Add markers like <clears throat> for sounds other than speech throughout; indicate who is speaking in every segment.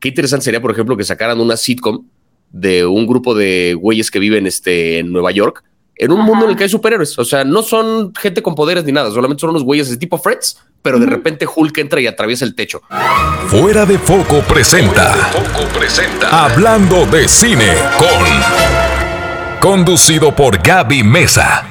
Speaker 1: qué interesante sería, por ejemplo, que sacaran una sitcom de un grupo de güeyes que viven este, en Nueva York, en un mundo en el que hay superhéroes. O sea, no son gente con poderes ni nada, solamente son unos güeyes de tipo Freds, pero de repente Hulk entra y atraviesa el techo.
Speaker 2: Fuera de Foco presenta. Foco presenta. Hablando de cine con. Conducido por Gaby Mesa.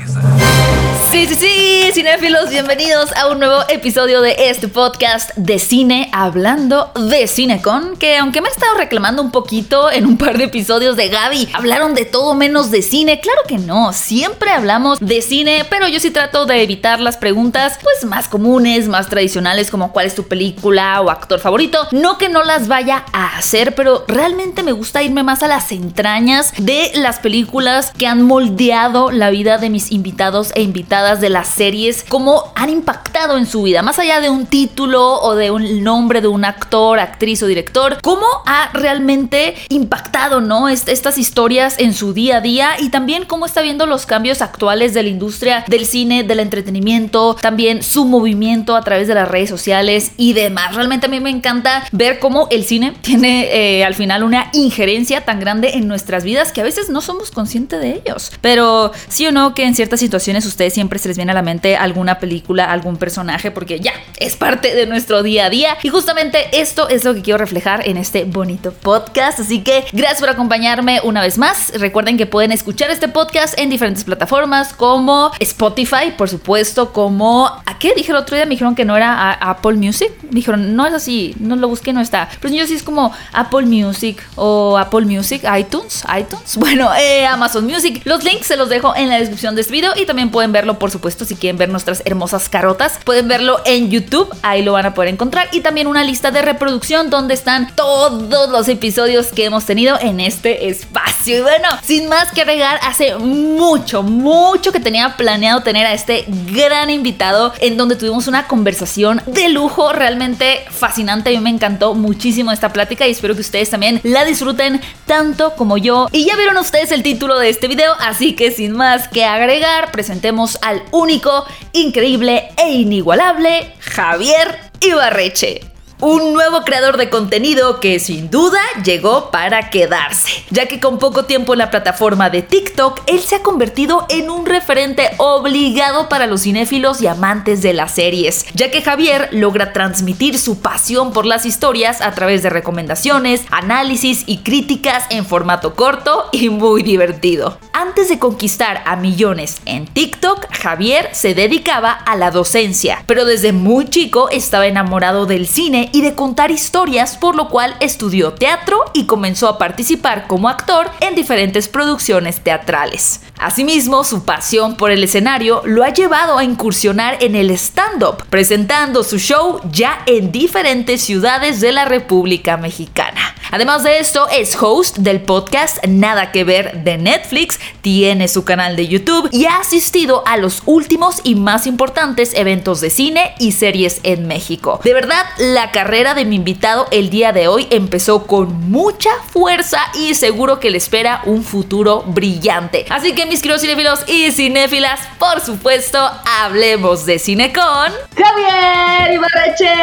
Speaker 3: Sí, sí, sí, cinéfilos, bienvenidos a un nuevo episodio de este podcast de cine, hablando de Cinecon, que aunque me he estado reclamando un poquito en un par de episodios de Gaby, hablaron de todo menos de cine, claro que no, siempre hablamos de cine, pero yo sí trato de evitar las preguntas pues más comunes, más tradicionales como cuál es tu película o actor favorito, no que no las vaya a hacer, pero realmente me gusta irme más a las entrañas de las películas que han moldeado la vida de mis invitados e invitadas de las series, cómo han impactado en su vida, más allá de un título o de un nombre de un actor, actriz o director, cómo ha realmente impactado, ¿no? estas historias en su día a día y también cómo está viendo los cambios actuales de la industria del cine, del entretenimiento, también su movimiento a través de las redes sociales y demás. Realmente a mí me encanta ver cómo el cine tiene eh, al final una injerencia tan grande en nuestras vidas que a veces no somos conscientes de ellos. Pero sí o no que en ciertas situaciones ustedes siempre se les viene a la mente alguna película, algún personaje, porque ya es parte de nuestro día a día. Y justamente esto es lo que quiero reflejar en este bonito podcast. Así que gracias por acompañarme una vez más. Recuerden que pueden escuchar este podcast en diferentes plataformas como Spotify, por supuesto, como... ¿A qué? Dije el otro día, me dijeron que no era Apple Music. Me dijeron, no es así, no lo busqué, no está. Pero yo sí es como Apple Music o Apple Music, iTunes, iTunes. <laughs> Bueno, eh, Amazon Music. Los links se los dejo en la descripción de este video y también pueden verlo por supuesto, si quieren ver nuestras hermosas carotas, pueden verlo en YouTube, ahí lo van a poder encontrar. Y también una lista de reproducción donde están todos los episodios que hemos tenido en este espacio. Y bueno, sin más que agregar, hace mucho, mucho que tenía planeado tener a este gran invitado en donde tuvimos una conversación de lujo, realmente fascinante. A mí me encantó muchísimo esta plática y espero que ustedes también la disfruten tanto como yo. Y ya vieron ustedes el título de este video, así que sin más que agregar, presentemos a al único, increíble e inigualable Javier Ibarreche un nuevo creador de contenido que sin duda llegó para quedarse, ya que con poco tiempo en la plataforma de TikTok, él se ha convertido en un referente obligado para los cinéfilos y amantes de las series, ya que Javier logra transmitir su pasión por las historias a través de recomendaciones, análisis y críticas en formato corto y muy divertido. Antes de conquistar a millones en TikTok, Javier se dedicaba a la docencia, pero desde muy chico estaba enamorado del cine y de contar historias, por lo cual estudió teatro y comenzó a participar como actor en diferentes producciones teatrales. Asimismo, su pasión por el escenario lo ha llevado a incursionar en el stand-up, presentando su show ya en diferentes ciudades de la República Mexicana. Además de esto, es host del podcast Nada que ver de Netflix, tiene su canal de YouTube y ha asistido a los últimos y más importantes eventos de cine y series en México. De verdad, la carrera de mi invitado el día de hoy empezó con mucha fuerza y seguro que le espera un futuro brillante. Así que mis queridos cinéfilos y cinéfilas, por supuesto, hablemos de cine con Javier Ibarreche.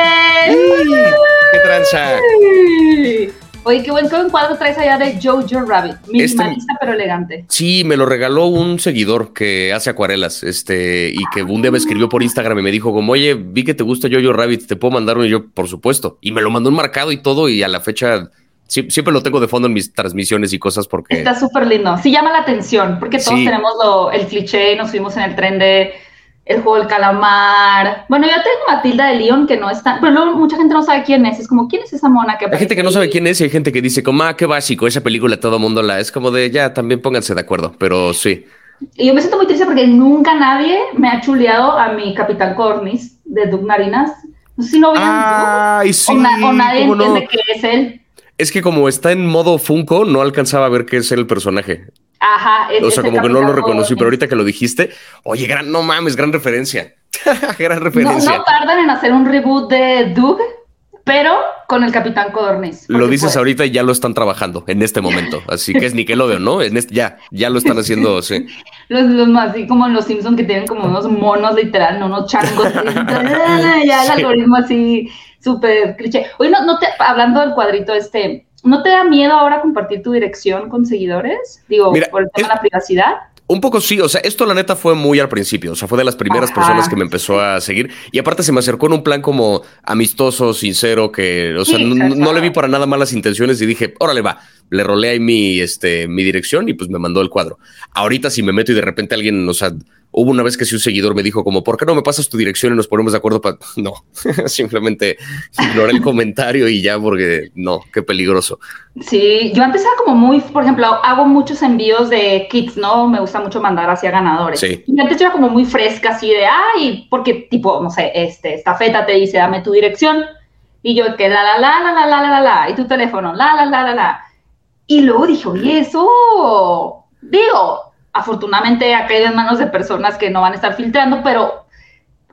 Speaker 1: ¡Qué tranza!
Speaker 4: Oye, qué buen, cuadro traes allá de Jojo Rabbit. Este Minimalista pero elegante.
Speaker 1: Sí, me lo regaló un seguidor que hace acuarelas, este, y que un día me escribió por Instagram y me dijo como, oye, vi que te gusta Jojo Rabbit, ¿te puedo mandar uno? Y yo, por supuesto. Y me lo mandó enmarcado y todo, y a la fecha siempre lo tengo de fondo en mis transmisiones y cosas porque...
Speaker 4: Está súper lindo. Sí llama la atención, porque todos tenemos lo, el cliché, nos fuimos en el tren de el juego del calamar. Bueno, yo tengo Matilda de León, que no está, pero luego mucha gente no sabe quién es. Es como, ¿quién es esa mona que
Speaker 1: Hay gente que no sabe quién es y hay gente que dice como, ah, qué básico, esa película todo mundo la... Es como de, ya, también pónganse de acuerdo, pero sí.
Speaker 4: Y yo me siento muy triste porque nunca nadie me ha chuleado a mi Capitán Cornis de Doug Marinas. No sé si no vean
Speaker 1: Ay, sí,
Speaker 4: o, nadie entiende qué es él.
Speaker 1: Es que como está en modo Funko, no alcanzaba a ver qué es el personaje.
Speaker 4: Ajá.
Speaker 1: o sea, como que no lo reconocí, pero ahorita que lo dijiste, oye, gran, no mames, gran referencia. <laughs> gran referencia.
Speaker 4: No, tardan en hacer un reboot de Doug, pero con el Capitán Codorniz.
Speaker 1: Lo dices ahorita y ya lo están trabajando en este momento. Así que es Nickelodeon, ¿no? En este, ya, ya lo están haciendo, sí. <laughs>
Speaker 4: Los, los más, así como en los Simpsons que tienen como unos monos literal, no unos changos. <laughs> ya el algoritmo así
Speaker 3: súper cliché. Oye, no, no te, hablando del cuadrito este, ¿no te da miedo ahora compartir tu dirección con seguidores? Digo, por el tema de la privacidad.
Speaker 1: Un poco sí, o sea, esto la neta fue muy al principio, o sea, fue de las primeras personas que me empezó a seguir y aparte se me acercó en un plan como amistoso, sincero, que, o sea, no, le vi para nada malas intenciones y dije, órale va, le rolé ahí mi, este, mi dirección y pues me mandó el cuadro. Ahorita si me meto y de repente alguien, o sea, Hubo una vez que si un seguidor me dijo como, ¿por qué no me pasas tu dirección y nos ponemos de acuerdo para... No, simplemente ignoré el comentario y ya porque no, qué peligroso.
Speaker 3: Sí, yo antes era como muy, por ejemplo, hago muchos envíos de kits, ¿no? Me gusta mucho mandar hacia ganadores. Sí. Y antes yo era como muy fresca así de, ay, porque tipo, no sé, este, esta feta te dice, dame tu dirección. Y yo que la, la, la, la, la, la, la, la, y tu teléfono, la, la, la, la, la. Y luego dije, oye, eso, digo, afortunadamente ha caído en manos de personas que no van a estar filtrando, pero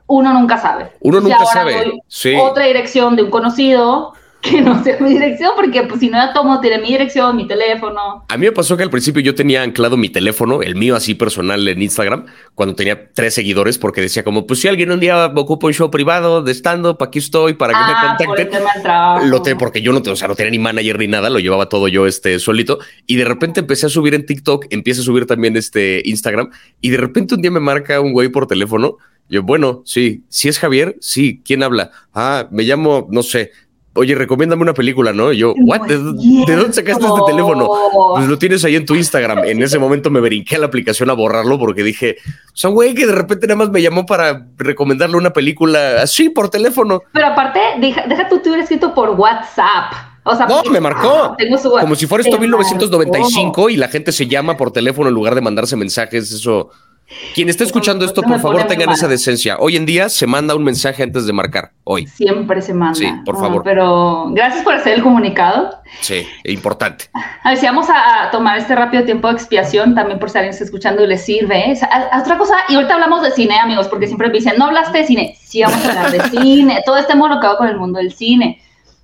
Speaker 3: uno nunca sabe.
Speaker 1: Uno nunca sabe. Sí.
Speaker 3: Otra dirección de un conocido <laughs> que no sea mi dirección, porque pues si no ya tomo, tiene mi dirección, mi teléfono.
Speaker 1: A mí me pasó que al principio yo tenía anclado mi teléfono, el mío así personal en Instagram, cuando tenía tres seguidores, porque decía como, pues si alguien un día me ocupa un show privado de stand-up, aquí estoy para que me ah, contacten. lo tengo porque yo no, o sea, no tenía ni manager ni nada, lo llevaba todo yo este solito. Y de repente empecé a subir en TikTok, empecé a subir también este Instagram, y de repente un día me marca un güey por teléfono. Yo, bueno, sí, si es Javier, sí, ¿quién habla? Ah, me llamo, no sé, oye, recomiéndame una película, ¿no? Y yo, ¿what? ¿De, dónde sacaste este teléfono? Pues lo tienes ahí en tu Instagram. En ese momento me brinqué a la aplicación a borrarlo porque dije, o sea, güey, que de repente nada más me llamó para recomendarle una película así por teléfono.
Speaker 3: Pero aparte, deja, te hubiera escrito por WhatsApp. O sea,
Speaker 1: no, me marcó. como si fuera esto 1995 y la gente se llama por teléfono en lugar de mandarse mensajes. Eso quien esté escuchando esto, por favor, tengan esa decencia. Hoy en día se manda un mensaje antes de marcar. Hoy.
Speaker 3: Siempre se manda.
Speaker 1: Sí, por favor.
Speaker 3: pero gracias por hacer el comunicado.
Speaker 1: Sí, importante.
Speaker 3: A ver si vamos a tomar este rápido tiempo de expiación también por si alguien está escuchando y le sirve. ¿eh? Otra cosa, y ahorita hablamos de cine, amigos, porque siempre me dicen, no hablaste de cine. Sí, vamos a hablar de <laughs> cine. Todo este involucrado con el mundo del cine.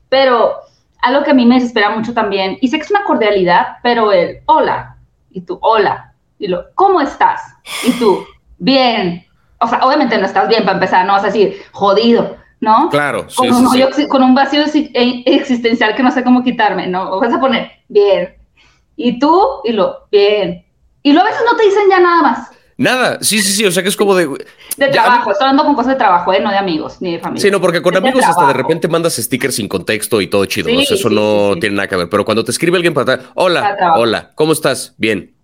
Speaker 3: Pero algo que a mí me desespera mucho también, y sé que es una cordialidad, pero el hola, y tú, hola, y lo, ¿cómo estás? Y tú, bien. O sea, obviamente no estás bien para empezar, no vas a decir, jodido, ¿no?
Speaker 1: Claro,
Speaker 3: sí, con, un, con un vacío e, existencial que no sé cómo quitarme, ¿no? Vas a poner, bien. Y tú, y lo, bien. Y luego a veces no te dicen ya nada más.
Speaker 1: Nada, sí, sí, sí, o sea que es como de...
Speaker 3: De trabajo, estoy hablando con cosas de trabajo, ¿eh? no de amigos, ni de familia.
Speaker 1: Sí, no, porque con amigos hasta de repente mandas stickers sin contexto y todo chido, eso no tiene nada que ver, pero cuando te escribe alguien para atrás, hola, hola, ¿cómo estás? Bien,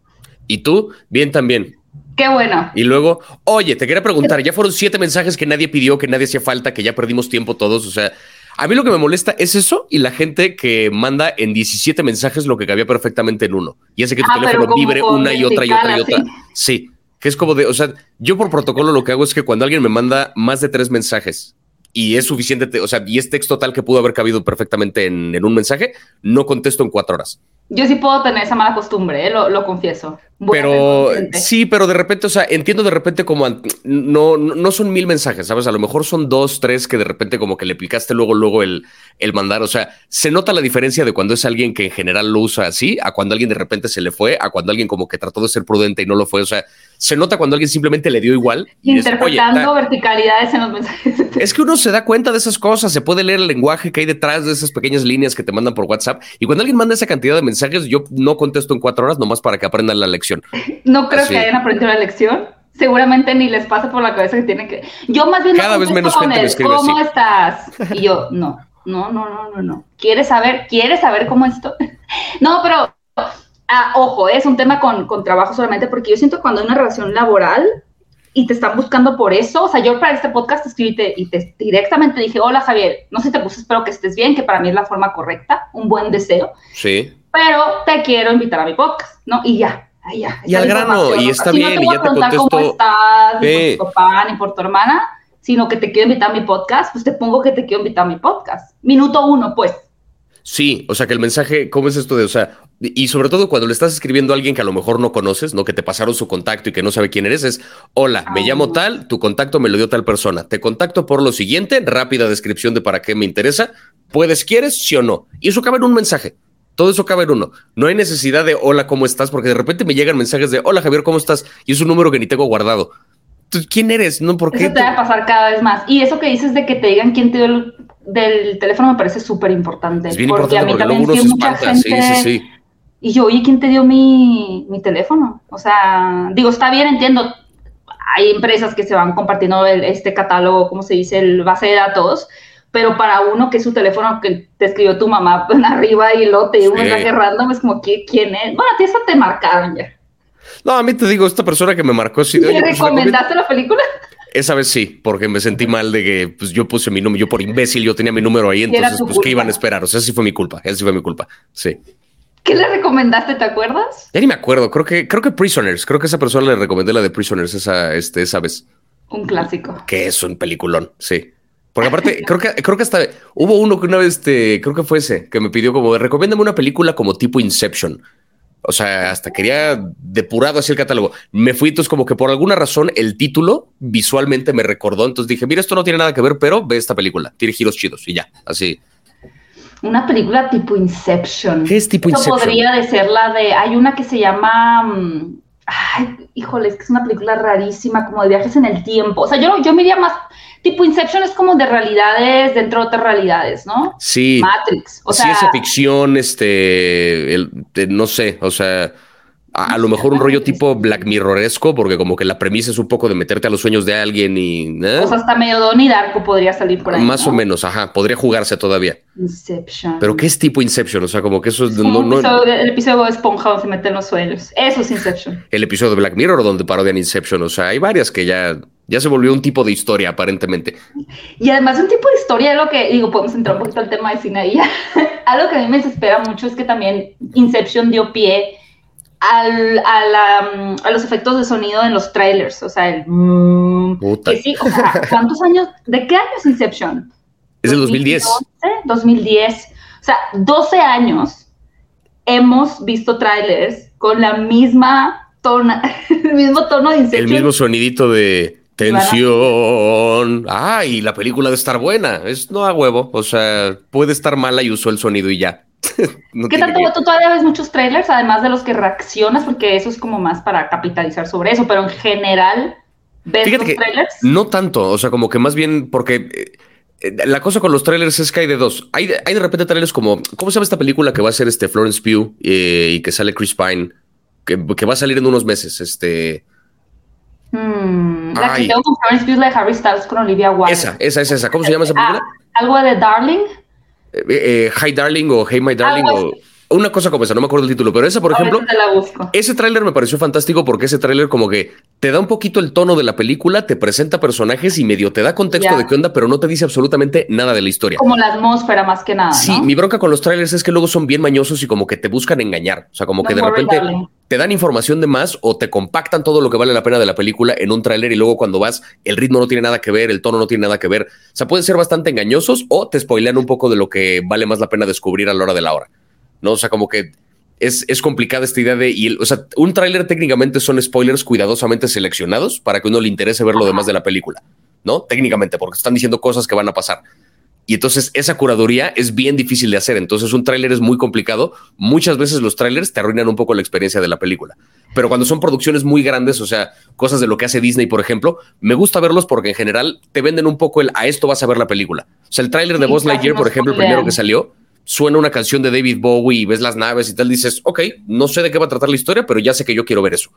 Speaker 1: ¿Y tú? Bien también.
Speaker 3: Qué bueno.
Speaker 1: Y luego, oye, te quería preguntar, ya fueron siete mensajes que nadie pidió, que nadie hacía falta, que ya perdimos tiempo todos. O sea, a mí lo que me molesta es eso y la gente que manda en 17 mensajes lo que cabía perfectamente en uno. Y hace que tu ah, teléfono vibre una y otra y otra y otra. Sí, que es como de, o sea, yo por protocolo lo que hago es que cuando alguien me manda más de tres mensajes y es suficiente, o sea, y es texto tal que pudo haber cabido perfectamente en, en un mensaje, no contesto en cuatro horas.
Speaker 3: Yo sí puedo tener esa mala costumbre, ¿eh? lo, confieso.
Speaker 1: Pero sí, pero de repente, o sea, entiendo de repente como no, no son mil mensajes, ¿sabes? A lo mejor son dos, tres que de repente como que le picaste luego, luego el, el mandar. O sea, se nota la diferencia de cuando es alguien que en general lo usa así, a cuando alguien de repente se le fue, a cuando alguien como que trató de ser prudente y no lo fue. O sea, se nota cuando alguien simplemente le dio igual.
Speaker 3: Interpretando verticalidades en los mensajes. <laughs>
Speaker 1: Es que uno se da cuenta de esas cosas, se puede leer el lenguaje que hay detrás de esas pequeñas líneas que te mandan por WhatsApp. Y cuando alguien manda esa cantidad de mensajes, yo no contesto en cuatro horas nomás para que aprendan la lección.
Speaker 3: No creo que hayan aprendido la lección. Seguramente ni les pasa por la cabeza que tienen que. Yo más bien.
Speaker 1: Cada vez menos gente me escribe
Speaker 3: ¿Cómo estás? Y yo, no, no, no, no, no, no. ¿Quieres saber? ¿Quieres saber cómo estoy? <laughs> no, pero Ah, ojo, es un tema con, con, trabajo solamente, porque yo siento que cuando hay una relación laboral y te están buscando por eso, o sea, yo para este podcast te escribí y te directamente dije, hola Javier, no sé si te puse, espero que estés bien, que para mí es la forma correcta, un buen deseo.
Speaker 1: Sí.
Speaker 3: Pero te quiero invitar a mi podcast, ¿no? Y ya, ahí ya.
Speaker 1: Y al grano, y está bien, y ya te contesto.
Speaker 3: cómo estás, ni por tu papá, ni por tu hermana, sino que te quiero invitar a mi podcast, pues te pongo que te quiero invitar a mi podcast. Minuto uno, pues.
Speaker 1: Sí, o sea que el mensaje, ¿cómo es esto de, o sea, y sobre todo cuando le estás escribiendo a alguien que a lo mejor no conoces, ¿no? Que te pasaron su contacto y que no sabe quién eres, es, hola, me llamo tal, tu contacto me lo dio tal persona, te contacto por lo siguiente, rápida descripción de para qué me interesa, puedes, quieres, sí o no. Y eso cabe en un mensaje. Todo eso cabe en uno. No hay necesidad de hola, ¿cómo estás? Porque de repente me llegan mensajes de hola, Javier, ¿cómo estás? Y es un número que ni tengo guardado. ¿Quién eres? ¿No? ¿Por qué?
Speaker 3: Eso te va a pasar cada vez más. Y eso que dices de que te digan quién te dio el del teléfono me parece súper importante.
Speaker 1: Es bien porque importante a mí también sí, mucha gente... Sí, sí, sí.
Speaker 3: Y yo, oye, ¿quién te dio mi, mi, teléfono? O sea, digo, está bien, entiendo. Hay empresas que se van compartiendo este catálogo, ¿cómo se dice? El base de datos. Pero para uno que es su teléfono que te escribió tu mamá <laughs> arriba y lo te dio un mensaje random, es como, ¿quién es? Bueno, a ti eso te marcaron ya.
Speaker 1: No, a mí te digo, esta persona que me marcó
Speaker 3: de. ¿Le pues, recomendaste la película?
Speaker 1: Esa vez sí, porque me sentí mal de que pues, yo puse mi número, yo por imbécil, yo tenía mi número ahí, entonces, pues, ¿qué iban a esperar? O sea, sí fue mi culpa, esa sí fue mi culpa, sí.
Speaker 3: ¿Qué le recomendaste, te acuerdas?
Speaker 1: Ya ni me acuerdo, creo que, creo que Prisoners, creo que esa persona le recomendé la de Prisoners esa, este, esa vez.
Speaker 3: Un clásico.
Speaker 1: Que es un peliculón, sí. Porque aparte, <laughs> creo que, creo que hasta hubo uno que una vez, este, creo que fue ese, que me pidió como, recomiéndame una película como tipo Inception. O sea, hasta quería depurado así el catálogo. Me fui, entonces, como que por alguna razón el título visualmente me recordó. Entonces dije, mira, esto no tiene nada que ver, pero ve esta película. Tiene giros chidos y ya, así.
Speaker 3: Una película tipo Inception.
Speaker 1: ¿Qué es tipo Inception?
Speaker 3: podría de ser la de. Hay una que se llama. Mm, ay, híjole, es que es una película rarísima, como de viajes en el tiempo. O sea, yo, yo me iría más tipo Inception es como de realidades dentro de otras realidades, ¿no?
Speaker 1: Sí.
Speaker 3: Matrix.
Speaker 1: O sea, esa ficción, este, no sé, o sea, a, lo mejor un rollo tipo Black Mirroresco, porque como que la premisa es un poco de meterte a los sueños de alguien y.
Speaker 3: ¿eh? O sea, hasta medio Donnie Darko podría salir por ahí.
Speaker 1: Más o menos, ajá, podría jugarse todavía.
Speaker 3: Inception.
Speaker 1: Pero ¿qué es tipo Inception? O sea, como que eso es.
Speaker 3: No, el episodio de Esponja donde se meten los sueños. Eso es Inception.
Speaker 1: El episodio de Black Mirror donde parodian Inception. O sea, hay varias que ya. Ya se volvió un tipo de historia, aparentemente.
Speaker 3: Y además un tipo de historia, lo que digo, podemos entrar un poquito al tema de cine ahí. <laughs> algo que a mí me desespera mucho es que también Inception dio pie al, a, a, los efectos de sonido en los trailers, o sea, el... Mm, que sí, o sea, ¿cuántos años? ¿De qué año es Inception?
Speaker 1: Es del 2010.
Speaker 3: 2010. O sea, 12 años hemos visto trailers con la misma tono, <laughs> el mismo tono de Inception.
Speaker 1: El mismo sonidito de tensión. Ah, y la película de estar buena. Es no a huevo. O sea, puede estar mala y usó el sonido y ya. <laughs>
Speaker 3: ¿Qué tanto tú todavía ves muchos trailers, además de los que reaccionas? Porque eso es como más para capitalizar sobre eso, pero en general, ¿ves los trailers?
Speaker 1: No tanto, o sea, como que más bien porque eh, la cosa con los trailers es que hay de dos. Hay de, hay de repente trailers como, ¿cómo se llama esta película que va a ser este Florence Pugh eh, y que sale Chris Pine? Que, va a salir en unos meses, este...
Speaker 3: Hmm, la que tengo con Florence Pugh, la de Harry Styles con Olivia Wilde.
Speaker 1: Esa, esa, esa, esa. ¿Cómo se llama esa película?
Speaker 3: Ah, algo de Darling.
Speaker 1: Eh, Hi Darling o Hey My Darling o una cosa como esa, no me acuerdo el título, pero esa, por ejemplo, ese tráiler me pareció fantástico porque ese tráiler como que te da un poquito el tono de la película, te presenta personajes y medio te da contexto de qué onda, pero no te dice absolutamente nada de la historia.
Speaker 3: Como la atmósfera más que nada.
Speaker 1: Sí, mi bronca con los trailers es que luego son bien mañosos y como que te buscan engañar. O sea, como que de repente te dan información de más o te compactan todo lo que vale la pena de la película en un tráiler y luego cuando vas, el ritmo no tiene nada que ver, el tono no tiene nada que ver. O sea, pueden ser bastante engañosos o te spoilean un poco de lo que vale más la pena descubrir a la hora de la hora. ¿No? O sea, como que es, es complicada esta idea de. Y o sea, un tráiler técnicamente son spoilers cuidadosamente seleccionados para que uno le interese ver lo demás de la película, ¿no? Técnicamente, porque están diciendo cosas que van a pasar. Y entonces esa curaduría es bien difícil de hacer. Entonces un tráiler es muy complicado. Muchas veces los trailers te arruinan un poco la experiencia de la película. Pero cuando son producciones muy grandes, o sea, cosas de lo que hace Disney, por ejemplo, me gusta verlos porque en general te venden un poco el a esto vas a ver la película. O sea, el tráiler de Buzz Lightyear, por ejemplo, el primero que salió, suena una canción de David Bowie y ves las naves y tal, dices, ok, no sé de qué va a tratar la historia, pero ya sé que yo quiero ver eso.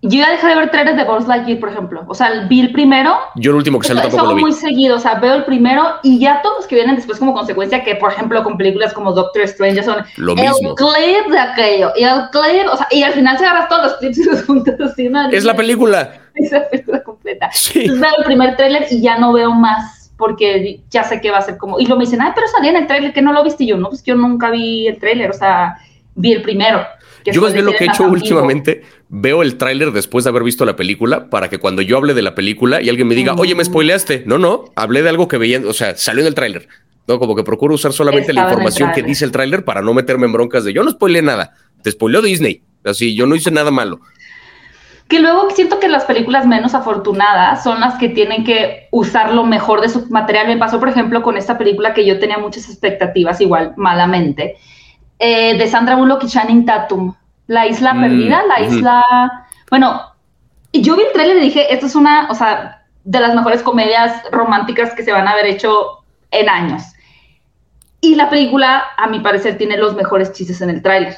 Speaker 3: Yo ya dejé de ver trailers de Buzz Lightyear, por ejemplo. O sea, vi el primero.
Speaker 1: Yo el último que salió tampoco lo vi.
Speaker 3: muy seguido, o sea, veo el primero y ya todos los que vienen después como consecuencia, que por ejemplo con películas como Doctor Strange son
Speaker 1: lo
Speaker 3: el
Speaker 1: mismo.
Speaker 3: clip de aquello y el clip, o sea, y al final se agarras todos los clips y los juntas así.
Speaker 1: Es la película. <laughs>
Speaker 3: Es la película completa. Sí. Entonces veo el primer trailer y ya no veo más porque ya sé que va a ser como, y lo me dicen, ay, pero salía en el tráiler, que no lo viste, y yo, no, pues yo nunca vi el tráiler, o sea, vi el primero.
Speaker 1: Yo más bien lo que he hecho últimamente, veo el tráiler después de haber visto la película, para que cuando yo hable de la película y alguien me diga, oye, me spoileaste, no, no, hablé de algo que veía, o sea, salió en el tráiler. No, como que procuro usar solamente la información que dice el tráiler para no meterme en broncas de yo no spoileé nada, te spoileó Disney, así, yo no hice nada malo
Speaker 3: que luego siento que las películas menos afortunadas son las que tienen que usar lo mejor de su material. Me pasó, por ejemplo, con esta película que yo tenía muchas expectativas, igual malamente, eh, de Sandra Bullock y Channing Tatum, La Isla mm, Perdida, La Isla... Bueno, yo vi el trailer y dije, esto es una, o sea, de las mejores comedias románticas que se van a haber hecho en años. Y la película, a mi parecer, tiene los mejores chistes en el tráiler.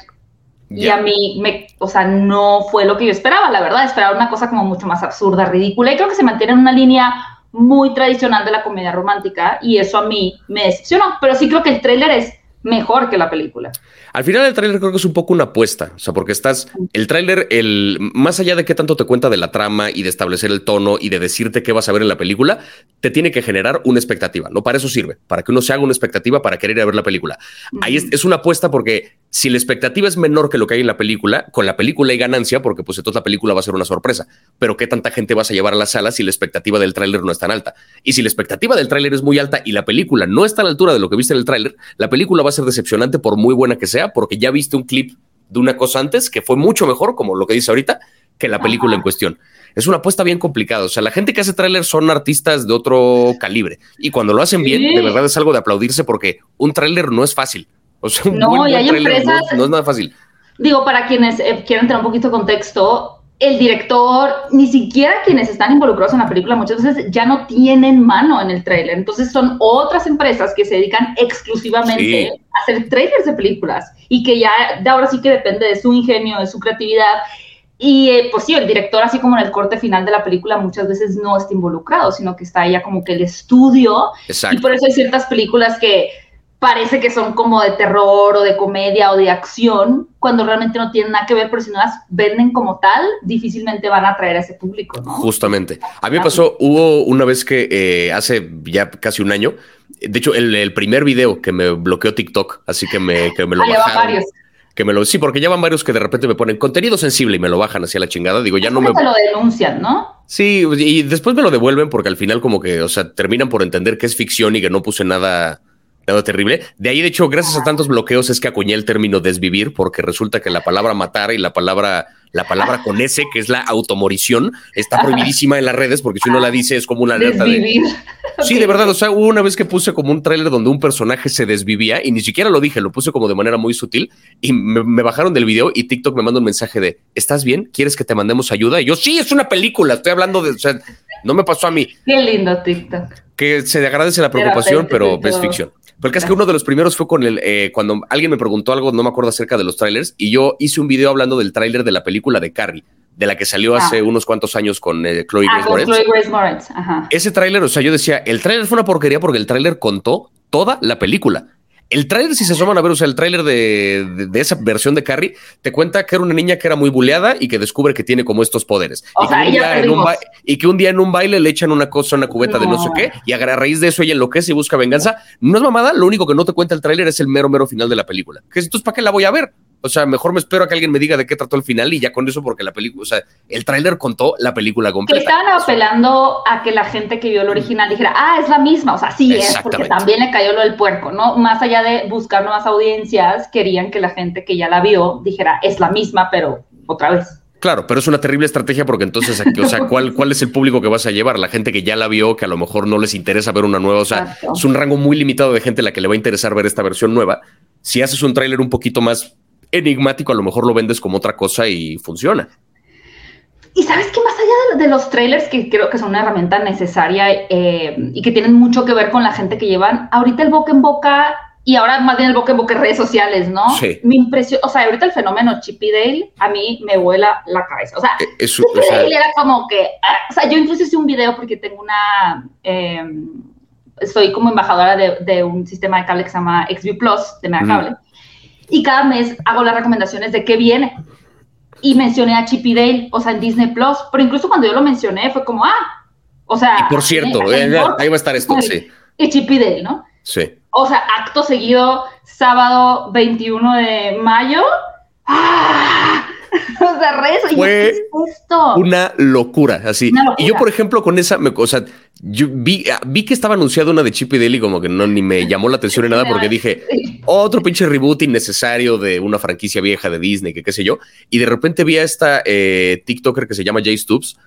Speaker 3: Y a mí, me, o sea, no fue lo que yo esperaba, la verdad. Esperaba una cosa como mucho más absurda, ridícula. Y creo que se mantiene en una línea muy tradicional de la comedia romántica. Y eso a mí me decepcionó. Pero sí creo que el tráiler es mejor que la película.
Speaker 1: Al final el tráiler creo que es un poco una apuesta, o sea, porque estás, el tráiler, el, más allá de qué tanto te cuenta de la trama y de establecer el tono y de decirte qué vas a ver en la película, te tiene que generar una expectativa, ¿no? Para eso sirve, para que uno se haga una expectativa para querer ir a ver la película. Ahí es, una apuesta porque si la expectativa es menor que lo que hay en la película, con la película hay ganancia porque pues entonces la película va a ser una sorpresa, pero qué tanta gente vas a llevar a la sala si la expectativa del tráiler no es tan alta. Y si la expectativa del tráiler es muy alta y la película no está a la altura de lo que viste en el tráiler, la película va a ser decepcionante por muy buena que sea, porque ya viste un clip de una cosa antes que fue mucho mejor, como lo que dice ahorita, que la película en cuestión. Es una apuesta bien complicada. O sea, la gente que hace tráiler son artistas de otro calibre. Y cuando lo hacen bien, de verdad es algo de aplaudirse porque un tráiler no es fácil. O sea, un
Speaker 3: no, y hay empresas.
Speaker 1: No, es nada fácil.
Speaker 3: Digo, para quienes eh, quieran tener un poquito de contexto, el director, ni siquiera quienes están involucrados en la película muchas veces ya no tienen mano en el tráiler. Entonces son otras empresas que se dedican exclusivamente a hacer trailers de películas y que ya de ahora sí que depende de su ingenio, de su creatividad. Y eh, pues sí, el director, así como en el corte final de la película, muchas veces no está involucrado, sino que está ya como que el estudio. Y por eso hay ciertas películas que parece que son como de terror o de comedia o de acción, cuando realmente no tienen nada que ver, pero si no las venden como tal, difícilmente van a atraer a ese público, ¿no?
Speaker 1: Justamente. A mí me pasó, hubo una vez que eh, hace ya casi un año, de hecho, el, primer video que me bloqueó TikTok, así que me, que me lo <laughs> bajaron. Varios. Que me lo, sí, porque ya van varios que de repente me ponen contenido sensible y me lo bajan hacia la chingada. Digo, ya no me.
Speaker 3: Te lo denuncian, ¿no?
Speaker 1: Sí, y después me lo devuelven porque al final, como que, o sea, terminan por entender que es ficción y que no puse nada terrible. De ahí, de hecho, gracias a tantos bloqueos es que acuñé el término desvivir, porque resulta que la palabra matar y la palabra, la palabra con S, que es la automorición, está prohibidísima en las redes, porque si uno la dice es como una alerta de. Sí, de verdad. O sea, hubo una vez que puse como un tráiler donde un personaje se desvivía y ni siquiera lo dije, lo puse como de manera muy sutil y me, bajaron del video y TikTok me manda un mensaje de ¿estás bien? ¿Quieres que te mandemos ayuda? Y yo, sí, es una película, estoy hablando de. O sea, no me pasó a mí.
Speaker 3: Qué lindo TikTok.
Speaker 1: Que se agradece la preocupación, pero es ficción. Porque es que uno de los primeros fue con el, eh, cuando alguien me preguntó algo, no me acuerdo acerca de los trailers, y yo hice un video hablando del tráiler de la película de Carrie, de la que salió hace ah. unos cuantos años con eh, Chloe, ah, Grace Chloe Grace Moretz. Ese tráiler, o sea, yo decía, el tráiler fue una porquería porque el tráiler contó toda la película. El tráiler, si se asoman a ver, o sea, el tráiler de, esa versión de Carrie, te cuenta que era una niña que era muy buleada y que descubre que tiene como estos poderes. y, que un día en un baile le echan una cosa, una cubeta de no sé qué, y a raíz de eso ella enloquece y busca venganza. No es mamada, lo único que no te cuenta el tráiler es el mero, mero final de la película. Que entonces, ¿para qué la voy a ver? O sea, mejor me espero a que alguien me diga de qué trató el final y ya con eso, porque la película, o sea, el tráiler contó la película completa.
Speaker 3: Que estaban apelando a que la gente que vio el original dijera, ah, es la misma. O sea, sí es, porque también le cayó lo del puerco, ¿no? Más allá de buscar nuevas audiencias, querían que la gente que ya la vio dijera, es la misma, pero otra vez.
Speaker 1: Claro, pero es una terrible estrategia porque entonces, o sea, <laughs> ¿cuál, ¿cuál es el público que vas a llevar? La gente que ya la vio, que a lo mejor no les interesa ver una nueva. O sea, es un rango muy limitado de gente a la que le va a interesar ver esta versión nueva. Si haces un tráiler un poquito más enigmático, a lo mejor lo vendes como otra cosa y funciona.
Speaker 3: Y sabes que más allá de, los trailers, que creo que son una herramienta necesaria eh, y que tienen mucho que ver con la gente que llevan, ahorita el boca en boca y ahora más bien el boca en boca en redes sociales, ¿no? Sí. Mi impresión, o sea, ahorita el fenómeno Chippy Dale a mí me vuela la cabeza. O sea, eh, Chippy Dale era como que, ah, o sea, yo incluso hice un video porque tengo una, eh, soy como embajadora de, un sistema de cable que se llama XView Plus de Megacable y cada mes hago las recomendaciones de qué viene. Y mencioné a Chippy Dale, o sea, en Disney Plus, pero incluso cuando yo lo mencioné fue como, ah, o sea.
Speaker 1: Y por cierto, eh, ahí va a estar esto, sí.
Speaker 3: Y Chippy Dale, ¿no?
Speaker 1: Sí.
Speaker 3: O sea, acto seguido, sábado 21 de mayo. ¡Ah! <laughs> o sea, rezo.
Speaker 1: Fue una locura, así. Y yo, por ejemplo, con esa, me, o sea, yo vi, ah, vi que estaba anunciado una de Chip y Dale como que no ni me llamó la atención ni nada porque dije, otro pinche reboot innecesario de una franquicia vieja de Disney, que qué sé yo. Y de repente vi a esta eh, TikToker que se llama Jay Stoops,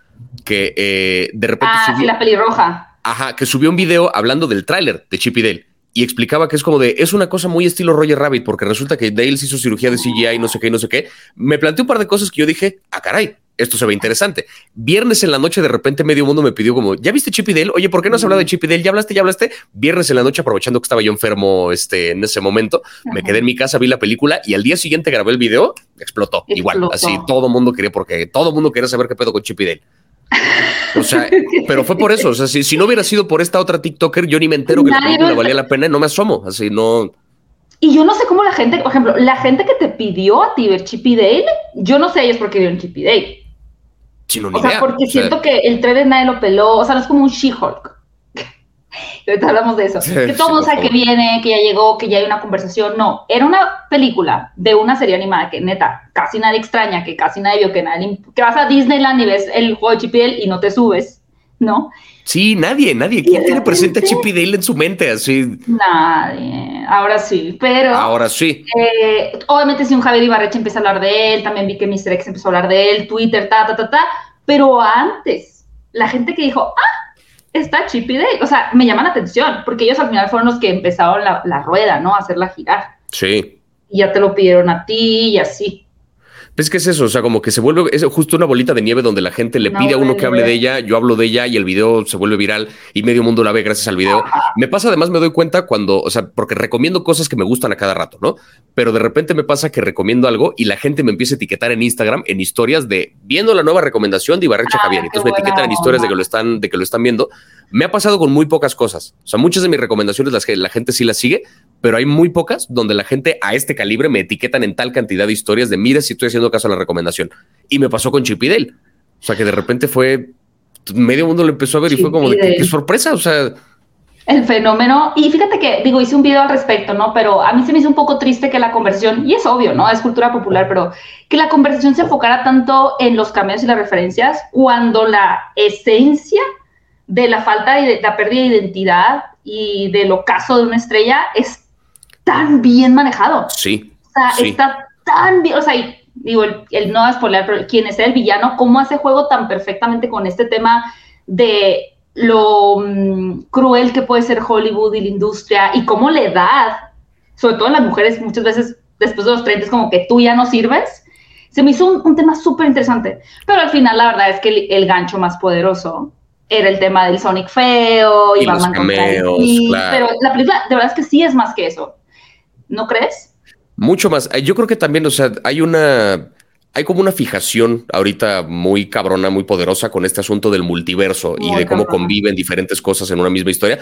Speaker 1: que eh, de repente...
Speaker 3: Ah, sí, la pelirroja.
Speaker 1: Ajá, que subió un video hablando del tráiler de Chip y Dale y explicaba que es como de, es una cosa muy estilo Roger Rabbit, porque resulta que Dale se hizo cirugía de CGI, no sé qué, no sé qué. Me planteó un par de cosas que yo dije, ah, caray, esto se ve interesante. Viernes en la noche, de repente medio mundo me pidió como, ¿ya viste Chip y Dale? Oye, ¿por qué no has hablado de Chip y Dale? ¿Ya hablaste? ¿Ya hablaste? Viernes en la noche, aprovechando que estaba yo enfermo este, en ese momento, me quedé en mi casa, vi la película y al día siguiente grabé el video, explotó. Igual, así todo mundo quería, porque todo mundo quería saber qué pedo con Chip y Dale. O sea, pero fue por eso. O sea, si, no hubiera sido por esta otra TikToker, yo ni me entero que la película valía la pena y no me asomo. Así no.
Speaker 3: Y yo no sé cómo la gente, por ejemplo, la gente que te pidió a ti ver Chippy Dale, yo no sé ellos por qué vieron Chippy Dale. o sea, porque siento que el trailer nadie lo peló. O sea, no es como un She-Hulk <laughs> hablamos de eso. que todo mundo sabe que viene, que ya llegó, que ya hay una conversación. No, era una película de una serie animada que neta, casi nadie extraña, que casi nadie vio, que nadie, que vas a Disneyland y ves el juego de Chip y no te subes, ¿no?
Speaker 1: Sí, nadie, nadie. ¿Quién tiene presente a Chip en su mente así?
Speaker 3: Nadie. Ahora sí, pero.
Speaker 1: Ahora sí.
Speaker 3: Eh, obviamente, si un Javier Ibarreche empieza a hablar de él, también vi que Mr. X empezó a hablar de él, Twitter, ta, ta, ta, ta. Pero antes, la gente que dijo, ah, está Chip y Dale. O sea, me llama la atención, porque ellos al final fueron los que empezaron la, la rueda, ¿no? A hacerla girar.
Speaker 1: Sí.
Speaker 3: Y ya te lo pidieron a ti y así.
Speaker 1: ¿Ves qué es eso? O sea, como que se vuelve, es justo una bolita de nieve donde la gente le pide a uno que hable de ella, yo hablo de ella y el video se vuelve viral y medio mundo la ve gracias al video. Me pasa además, me doy cuenta cuando, o sea, porque recomiendo cosas que me gustan a cada rato, ¿no? Pero de repente me pasa que recomiendo algo y la gente me empieza a etiquetar en Instagram en historias de viendo la nueva recomendación de Ibarrecha ah, Javier. Entonces me etiquetan en historias de que lo están, de que lo están viendo. Me ha pasado con muy pocas cosas. O sea, muchas de mis recomendaciones las que la gente sí las sigue, pero hay muy pocas donde la gente a este calibre me etiquetan en tal cantidad de historias de mira si estoy haciendo caso a la recomendación. Y me pasó con Chipidel. O sea, que de repente fue medio mundo lo empezó a ver y fue como de qué, sorpresa. O sea,
Speaker 3: el fenómeno. Y fíjate que, digo, hice un video al respecto, ¿no? Pero a mí se me hizo un poco triste que la conversación, y es obvio, ¿no? Es cultura popular, pero que la conversación se enfocara tanto en los cambios y las referencias cuando la esencia de la falta de la pérdida de identidad y del ocaso de una estrella es tan bien manejado.
Speaker 1: Sí.
Speaker 3: O sea, está tan bien, o sea, digo, el, no va a spoiler, pero quién es el villano, cómo hace juego tan perfectamente con este tema de lo mm, cruel que puede ser Hollywood y la industria y cómo la edad, sobre todo en las mujeres, muchas veces después de los 30 es como que tú ya no sirves. Se me hizo un, tema súper interesante, pero al final la verdad es que el, gancho más poderoso era el tema del Sonic feo y, Batman Pero la película de verdad es que sí es más que eso. ¿No crees?
Speaker 1: Mucho más. Yo creo que también, o sea, hay una, hay como una fijación ahorita muy cabrona, muy poderosa con este asunto del multiverso y de cómo conviven diferentes cosas en una misma historia.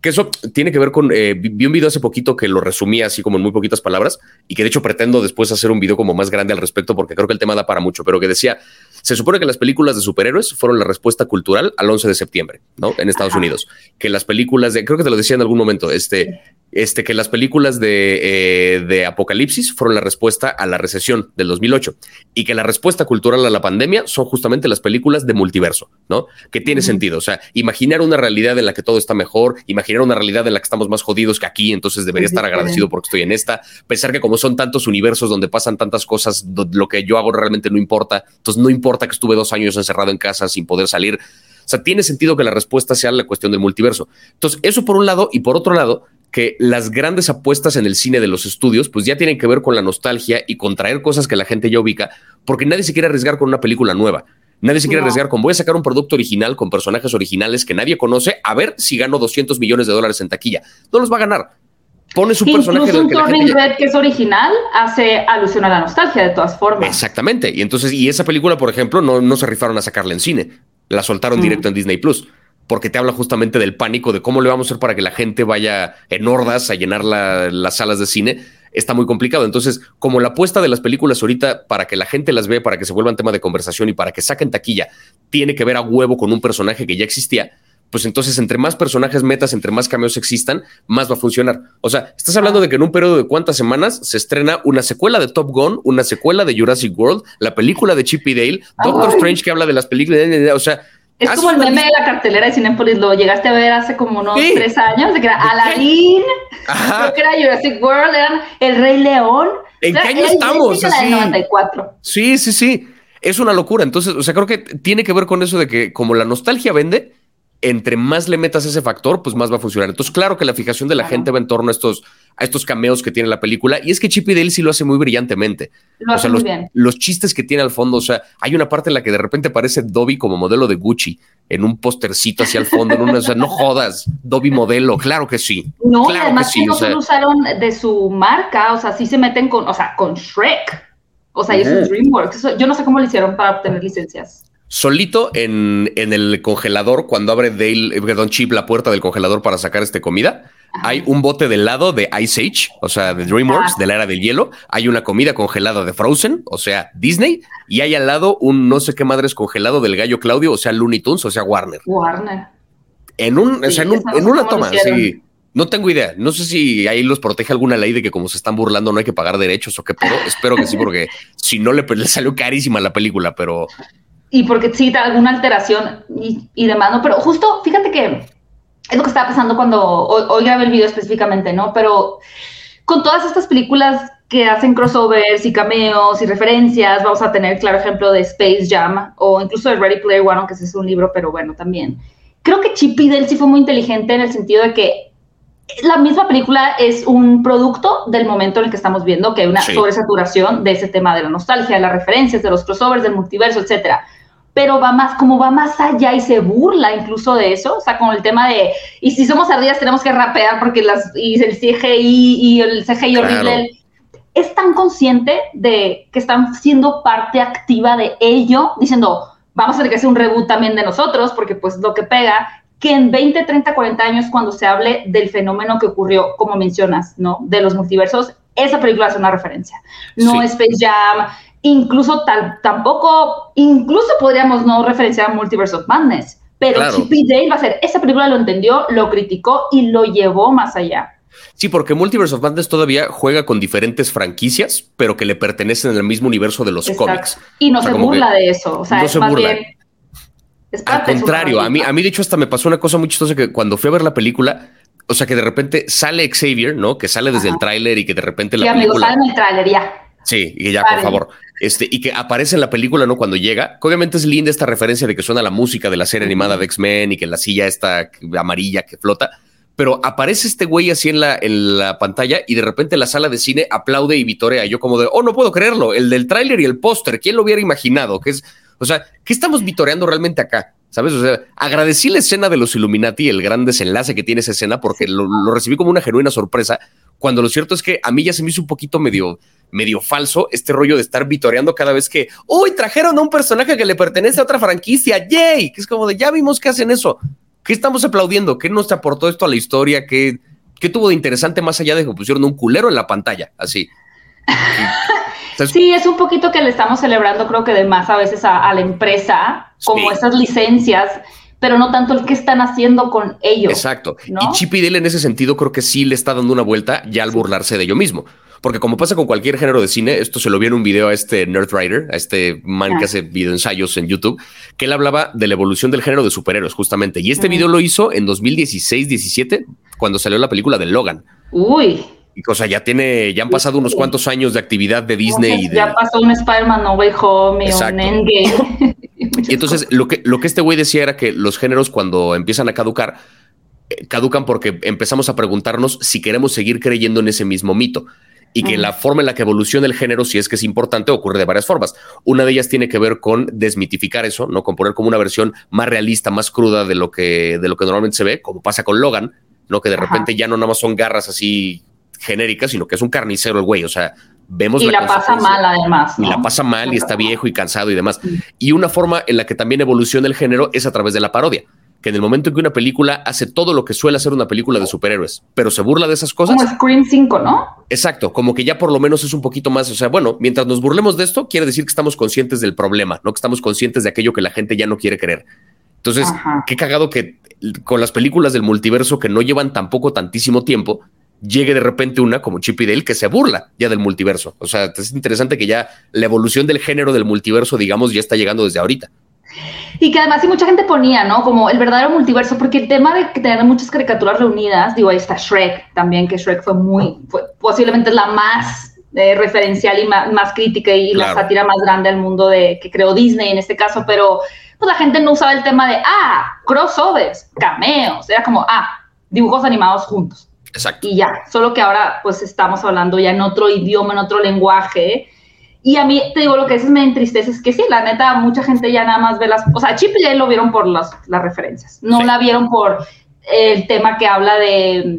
Speaker 1: Que eso tiene que ver con. Eh, vi un video hace poquito que lo resumía así como en muy poquitas palabras y que de hecho pretendo después hacer un video como más grande al respecto porque creo que el tema da para mucho, pero que decía: se supone que las películas de superhéroes fueron la respuesta cultural al 11 de septiembre, ¿no? En Estados Unidos. Que las películas de. Creo que te lo decía en algún momento, este este, que las películas de, eh, de, Apocalipsis fueron la respuesta a la recesión del 2008 y que la respuesta cultural a la pandemia son justamente las películas de multiverso, ¿no? Que tiene sentido. O sea, imaginar una realidad en la que todo está mejor, imaginar una realidad en la que estamos más jodidos que aquí, entonces debería estar agradecido porque estoy en esta. Pensar que como son tantos universos donde pasan tantas cosas, lo que yo hago realmente no importa. Entonces no importa que estuve dos años encerrado en casa sin poder salir. O sea, tiene sentido que la respuesta sea la cuestión del multiverso. Entonces, eso por un lado, y por otro lado, que las grandes apuestas en el cine de los estudios, pues ya tienen que ver con la nostalgia y con traer cosas que la gente ya ubica, porque nadie se quiere arriesgar con una película nueva. Nadie se quiere arriesgar con voy a sacar un producto original con personajes originales que nadie conoce, a ver si gano 200 millones de dólares en taquilla. No los va a ganar. Pone su personaje
Speaker 3: de que Red que es original hace alusión a la nostalgia de todas formas.
Speaker 1: Exactamente. Y entonces, y esa película, por ejemplo, no, no se rifaron a sacarla en cine. La soltaron mm. directo en Disney Plus porque te habla justamente del pánico, de cómo le vamos a hacer para que la gente vaya en hordas a llenar las salas de cine. Está muy complicado. Entonces, como la apuesta de las películas ahorita para que la gente las vea, para que se vuelvan tema de conversación y para que saquen taquilla, tiene que ver a huevo con un personaje que ya existía, pues entonces entre más personajes metas, entre más cameos existan, más va a funcionar. O sea, estás hablando de que en un periodo de cuántas semanas se estrena una secuela de Top Gun, una secuela de Jurassic World, la película de Chip y Dale, Doctor Strange que habla de las películas, o sea,
Speaker 3: es como el meme de la cartelera de Cinepolis, lo llegaste a ver hace como unos tres años, de que era Aladdin, creo que era Jurassic World, eran El Rey León.
Speaker 1: ¿En qué año estamos?
Speaker 3: Así. 94.
Speaker 1: Sí, sí, sí. Es una locura. Entonces, o sea, creo que tiene que ver con eso de que como la nostalgia vende, entre más le metas ese factor, pues más va a funcionar. Entonces, claro que la fijación de la gente va en torno a estos, a estos cameos que tiene la película. Y es que Chip y Dale sí lo hace muy brillantemente.
Speaker 3: Lo hace
Speaker 1: los,
Speaker 3: muy bien.
Speaker 1: los chistes que tiene al fondo, o sea, hay una parte en la que de repente aparece Dobby como modelo de Gucci en un postercito hacia el fondo, en una, o sea, no jodas, Dobby modelo, claro que sí.
Speaker 3: No,
Speaker 1: claro
Speaker 3: además que,
Speaker 1: sí,
Speaker 3: no
Speaker 1: o sea,
Speaker 3: solo usaron de su marca, o sea, sí se meten con, o sea, con Shrek. O sea, y eso es DreamWorks. Eso- yo no sé cómo lo hicieron para obtener licencias.
Speaker 1: Solito en, en el congelador, cuando abre Dale, eh, perdón, Chip la puerta del congelador para sacar este comida, hay un bote de helado de Ice Age, o sea, de DreamWorks, de la era del hielo. Hay una comida congelada de Frozen, o sea, Disney. Y hay al lado un no sé qué madres congelado del gallo Claudio, o sea, Looney Tunes, o sea, Warner.
Speaker 3: Warner.
Speaker 1: En, un, o sea, en, un- una toma, sí. No tengo idea. No sé si ahí los protege alguna ley de que como se están burlando no hay que pagar derechos o qué pedo. Espero que sí, porque si no le, le salió carísima la película, pero
Speaker 3: Y porque sí, alguna alteración y, y demás, ¿no? Pero justo, fíjate que es lo que estaba pasando cuando hoy, hoy grabé el video específicamente, ¿no? Pero con todas estas películas que hacen crossovers y cameos y referencias, vamos a tener claro ejemplo de Space Jam o incluso de Ready Player One, aunque ese es un libro, pero bueno, también. Creo que Chip y Dale sí fue muy inteligente en el sentido de que la misma película es un producto del momento en el que estamos viendo, que hay una
Speaker 1: Sí.
Speaker 3: sobresaturación de ese tema de la nostalgia, de las referencias, de los crossovers, del multiverso, etcétera. Pero va más, como va más allá y se burla incluso de eso, o sea, con el tema de, y si somos ardillas tenemos que rapear porque las, y el CGI y el CGI
Speaker 1: Claro.
Speaker 3: horrible, es tan consciente de que están siendo parte activa de ello, diciendo, vamos a tener que hacer un reboot también de nosotros, porque pues lo que pega, que en 20, 30, 40 años, cuando se hable del fenómeno que ocurrió, como mencionas, ¿no? De los multiversos, esa película es una referencia. No
Speaker 1: Sí.
Speaker 3: Space Jam, incluso tal, tampoco, incluso podríamos no referenciar a Multiverse of Madness, pero
Speaker 1: Claro.
Speaker 3: Chip y Dale va a ser, esa película lo entendió, lo criticó y lo llevó más allá.
Speaker 1: Sí, porque Multiverse of Madness todavía juega con diferentes franquicias, pero que le pertenecen al mismo universo de los
Speaker 3: Exacto.
Speaker 1: cómics.
Speaker 3: Y no
Speaker 1: O sea,
Speaker 3: se burla de eso, o sea,
Speaker 1: no
Speaker 3: es
Speaker 1: se
Speaker 3: más
Speaker 1: burla.
Speaker 3: bien... es
Speaker 1: Al contrario, a mí, a mí de hecho hasta me pasó una cosa muy chistosa que cuando fui a ver la película, o sea, que de repente sale Xavier, ¿no? Que sale desde
Speaker 3: Ajá.
Speaker 1: el tráiler y que de repente la
Speaker 3: Sí, amigos,
Speaker 1: película...
Speaker 3: salen el tráiler ya.
Speaker 1: Sí, y ya, por favor. Este, y que aparece en la película, ¿no? Cuando llega, que obviamente es linda esta referencia de que suena la música de la serie animada de X-Men y que la silla está amarilla que flota. Pero aparece este güey así en la, en la pantalla y de repente la sala de cine aplaude y vitorea. Yo como de, oh, no puedo creerlo. El del tráiler y el póster, ¿quién lo hubiera imaginado? Que es, o sea, ¿qué estamos vitoreando realmente acá? ¿Sabes? O sea, agradecí la escena de los Illuminati, el gran desenlace que tiene esa escena, porque lo, lo recibí como una genuina sorpresa, cuando lo cierto es que a mí ya se me hizo un poquito medio, medio falso este rollo de estar vitoreando cada vez que, uy, trajeron a un personaje que le pertenece a otra franquicia, yay, que es como de, ya vimos que hacen eso, ¿qué estamos aplaudiendo? ¿Qué nos aportó esto a la historia? ¿Qué, qué tuvo de interesante más allá de que pusieron un culero en la pantalla? Así. <laughs>
Speaker 3: Sí, es un poquito que le estamos celebrando, creo que de más a veces a, a la empresa, como
Speaker 1: Sí.
Speaker 3: esas licencias, pero no tanto el que están haciendo con ellos.
Speaker 1: Exacto.
Speaker 3: ¿no?
Speaker 1: Y Chip y Dale en ese sentido creo que sí le está dando una vuelta ya al burlarse de ello mismo. Porque como pasa con cualquier género de cine, esto se lo vi en un video a este Nerdwriter, a este man
Speaker 3: Ah.
Speaker 1: que hace videoensayos en YouTube, que él hablaba de la evolución del género de superhéroes justamente. Y este video lo hizo en 2016-17, cuando salió la película de Logan.
Speaker 3: Uy,
Speaker 1: Y o sea, ya tiene, ya han pasado unos cuantos años de actividad de Disney y de,
Speaker 3: ya pasó un Spider-Man No Way Home y
Speaker 1: Exacto.
Speaker 3: un Endgame. <laughs>
Speaker 1: Y entonces lo que, lo que este güey decía era que los géneros cuando empiezan a caducar, eh, caducan porque empezamos a preguntarnos si queremos seguir creyendo en ese mismo mito. Y que la forma en la que evoluciona el género, si es que es importante, ocurre de varias formas. Una de ellas tiene que ver con desmitificar eso, ¿no? Con poner como una versión más realista, más cruda de lo que, de lo que normalmente se ve, como pasa con Logan, ¿no? Que de
Speaker 3: Ajá.
Speaker 1: repente ya no nada más son garras así genéricas, sino que es un carnicero el güey. O sea, vemos
Speaker 3: y la pasa mal además.
Speaker 1: y la pasa mal y está viejo y cansado y demás. Y una forma en la que también evoluciona el género es a través de la parodia. Que en el momento en que una película hace todo lo que suele hacer una película de superhéroes, pero se burla de esas cosas,
Speaker 3: Como Scream 5, ¿no?
Speaker 1: exacto, como que ya por lo menos es un poquito más, o sea, bueno, mientras nos burlemos de esto, quiere decir que estamos conscientes del problema, no que estamos conscientes de aquello que la gente ya no quiere creer. Entonces,
Speaker 3: Ajá.
Speaker 1: qué cagado que con las películas del multiverso que no llevan tampoco tantísimo tiempo, llegue de repente una como Chip y Dale que se burla ya del multiverso. O sea, es interesante que ya la evolución del género del multiverso, digamos, ya está llegando desde ahorita.
Speaker 3: Y que además sí mucha gente ponía, ¿no? Como el verdadero multiverso, porque el tema de tener muchas caricaturas reunidas, digo, ahí está Shrek también, que Shrek fue muy, fue posiblemente la más eh, referencial y más, más crítica y
Speaker 1: Claro.
Speaker 3: la sátira más grande al mundo de que creó Disney en este caso, pero pues la gente no usaba el tema de, ah, crossovers, cameos, era como, ah, dibujos animados juntos.
Speaker 1: Exacto.
Speaker 3: Y ya, solo que ahora pues estamos hablando ya en otro idioma, en otro lenguaje. Y a mí, te digo, lo que es me entristece es que sí, la neta, mucha gente ya nada más ve las, o sea, Chip y lo vieron por las, las referencias, no la vieron por el tema que habla de,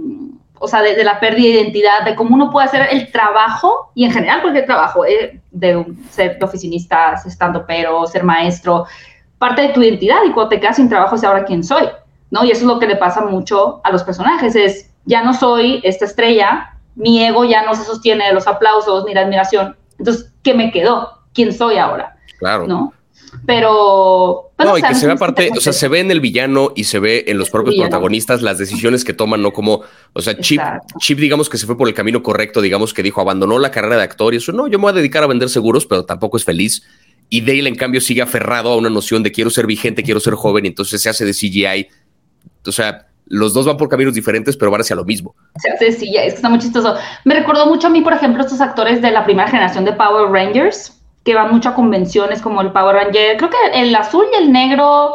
Speaker 3: o sea, de, la pérdida de identidad, de cómo uno puede hacer el trabajo, y en general cualquier trabajo, eh, de ser oficinista, estando pero, ser maestro, parte de tu identidad, y cuando te quedas sin trabajo es ahora quién soy, ¿no? Y eso es lo que le pasa mucho a los personajes, es, ya no soy esta estrella, mi ego ya no se sostiene de los aplausos ni la admiración, entonces, ¿qué me quedó? ¿Quién soy ahora?
Speaker 1: Claro.
Speaker 3: ¿No? Pero.
Speaker 1: Pues, no, y que se ve aparte, o sea, se ve en el villano y se ve en los propios protagonistas las decisiones que toman, no como, o sea, Chip, Chip, digamos que se fue por el camino correcto, digamos que dijo, abandonó la carrera de actor y eso, no, yo me voy a dedicar a vender seguros, pero tampoco es feliz. Y Dale, en cambio, sigue aferrado a una noción de quiero ser vigente, quiero ser joven, y entonces se hace de CGI. O sea, los dos van por caminos diferentes, pero van hacia lo mismo.
Speaker 3: De CGI, es que está muy chistoso. Me recordó mucho a mí, por ejemplo, estos actores de la primera generación de Power Rangers que van mucho a convenciones como el Power Ranger. Creo que el azul y el negro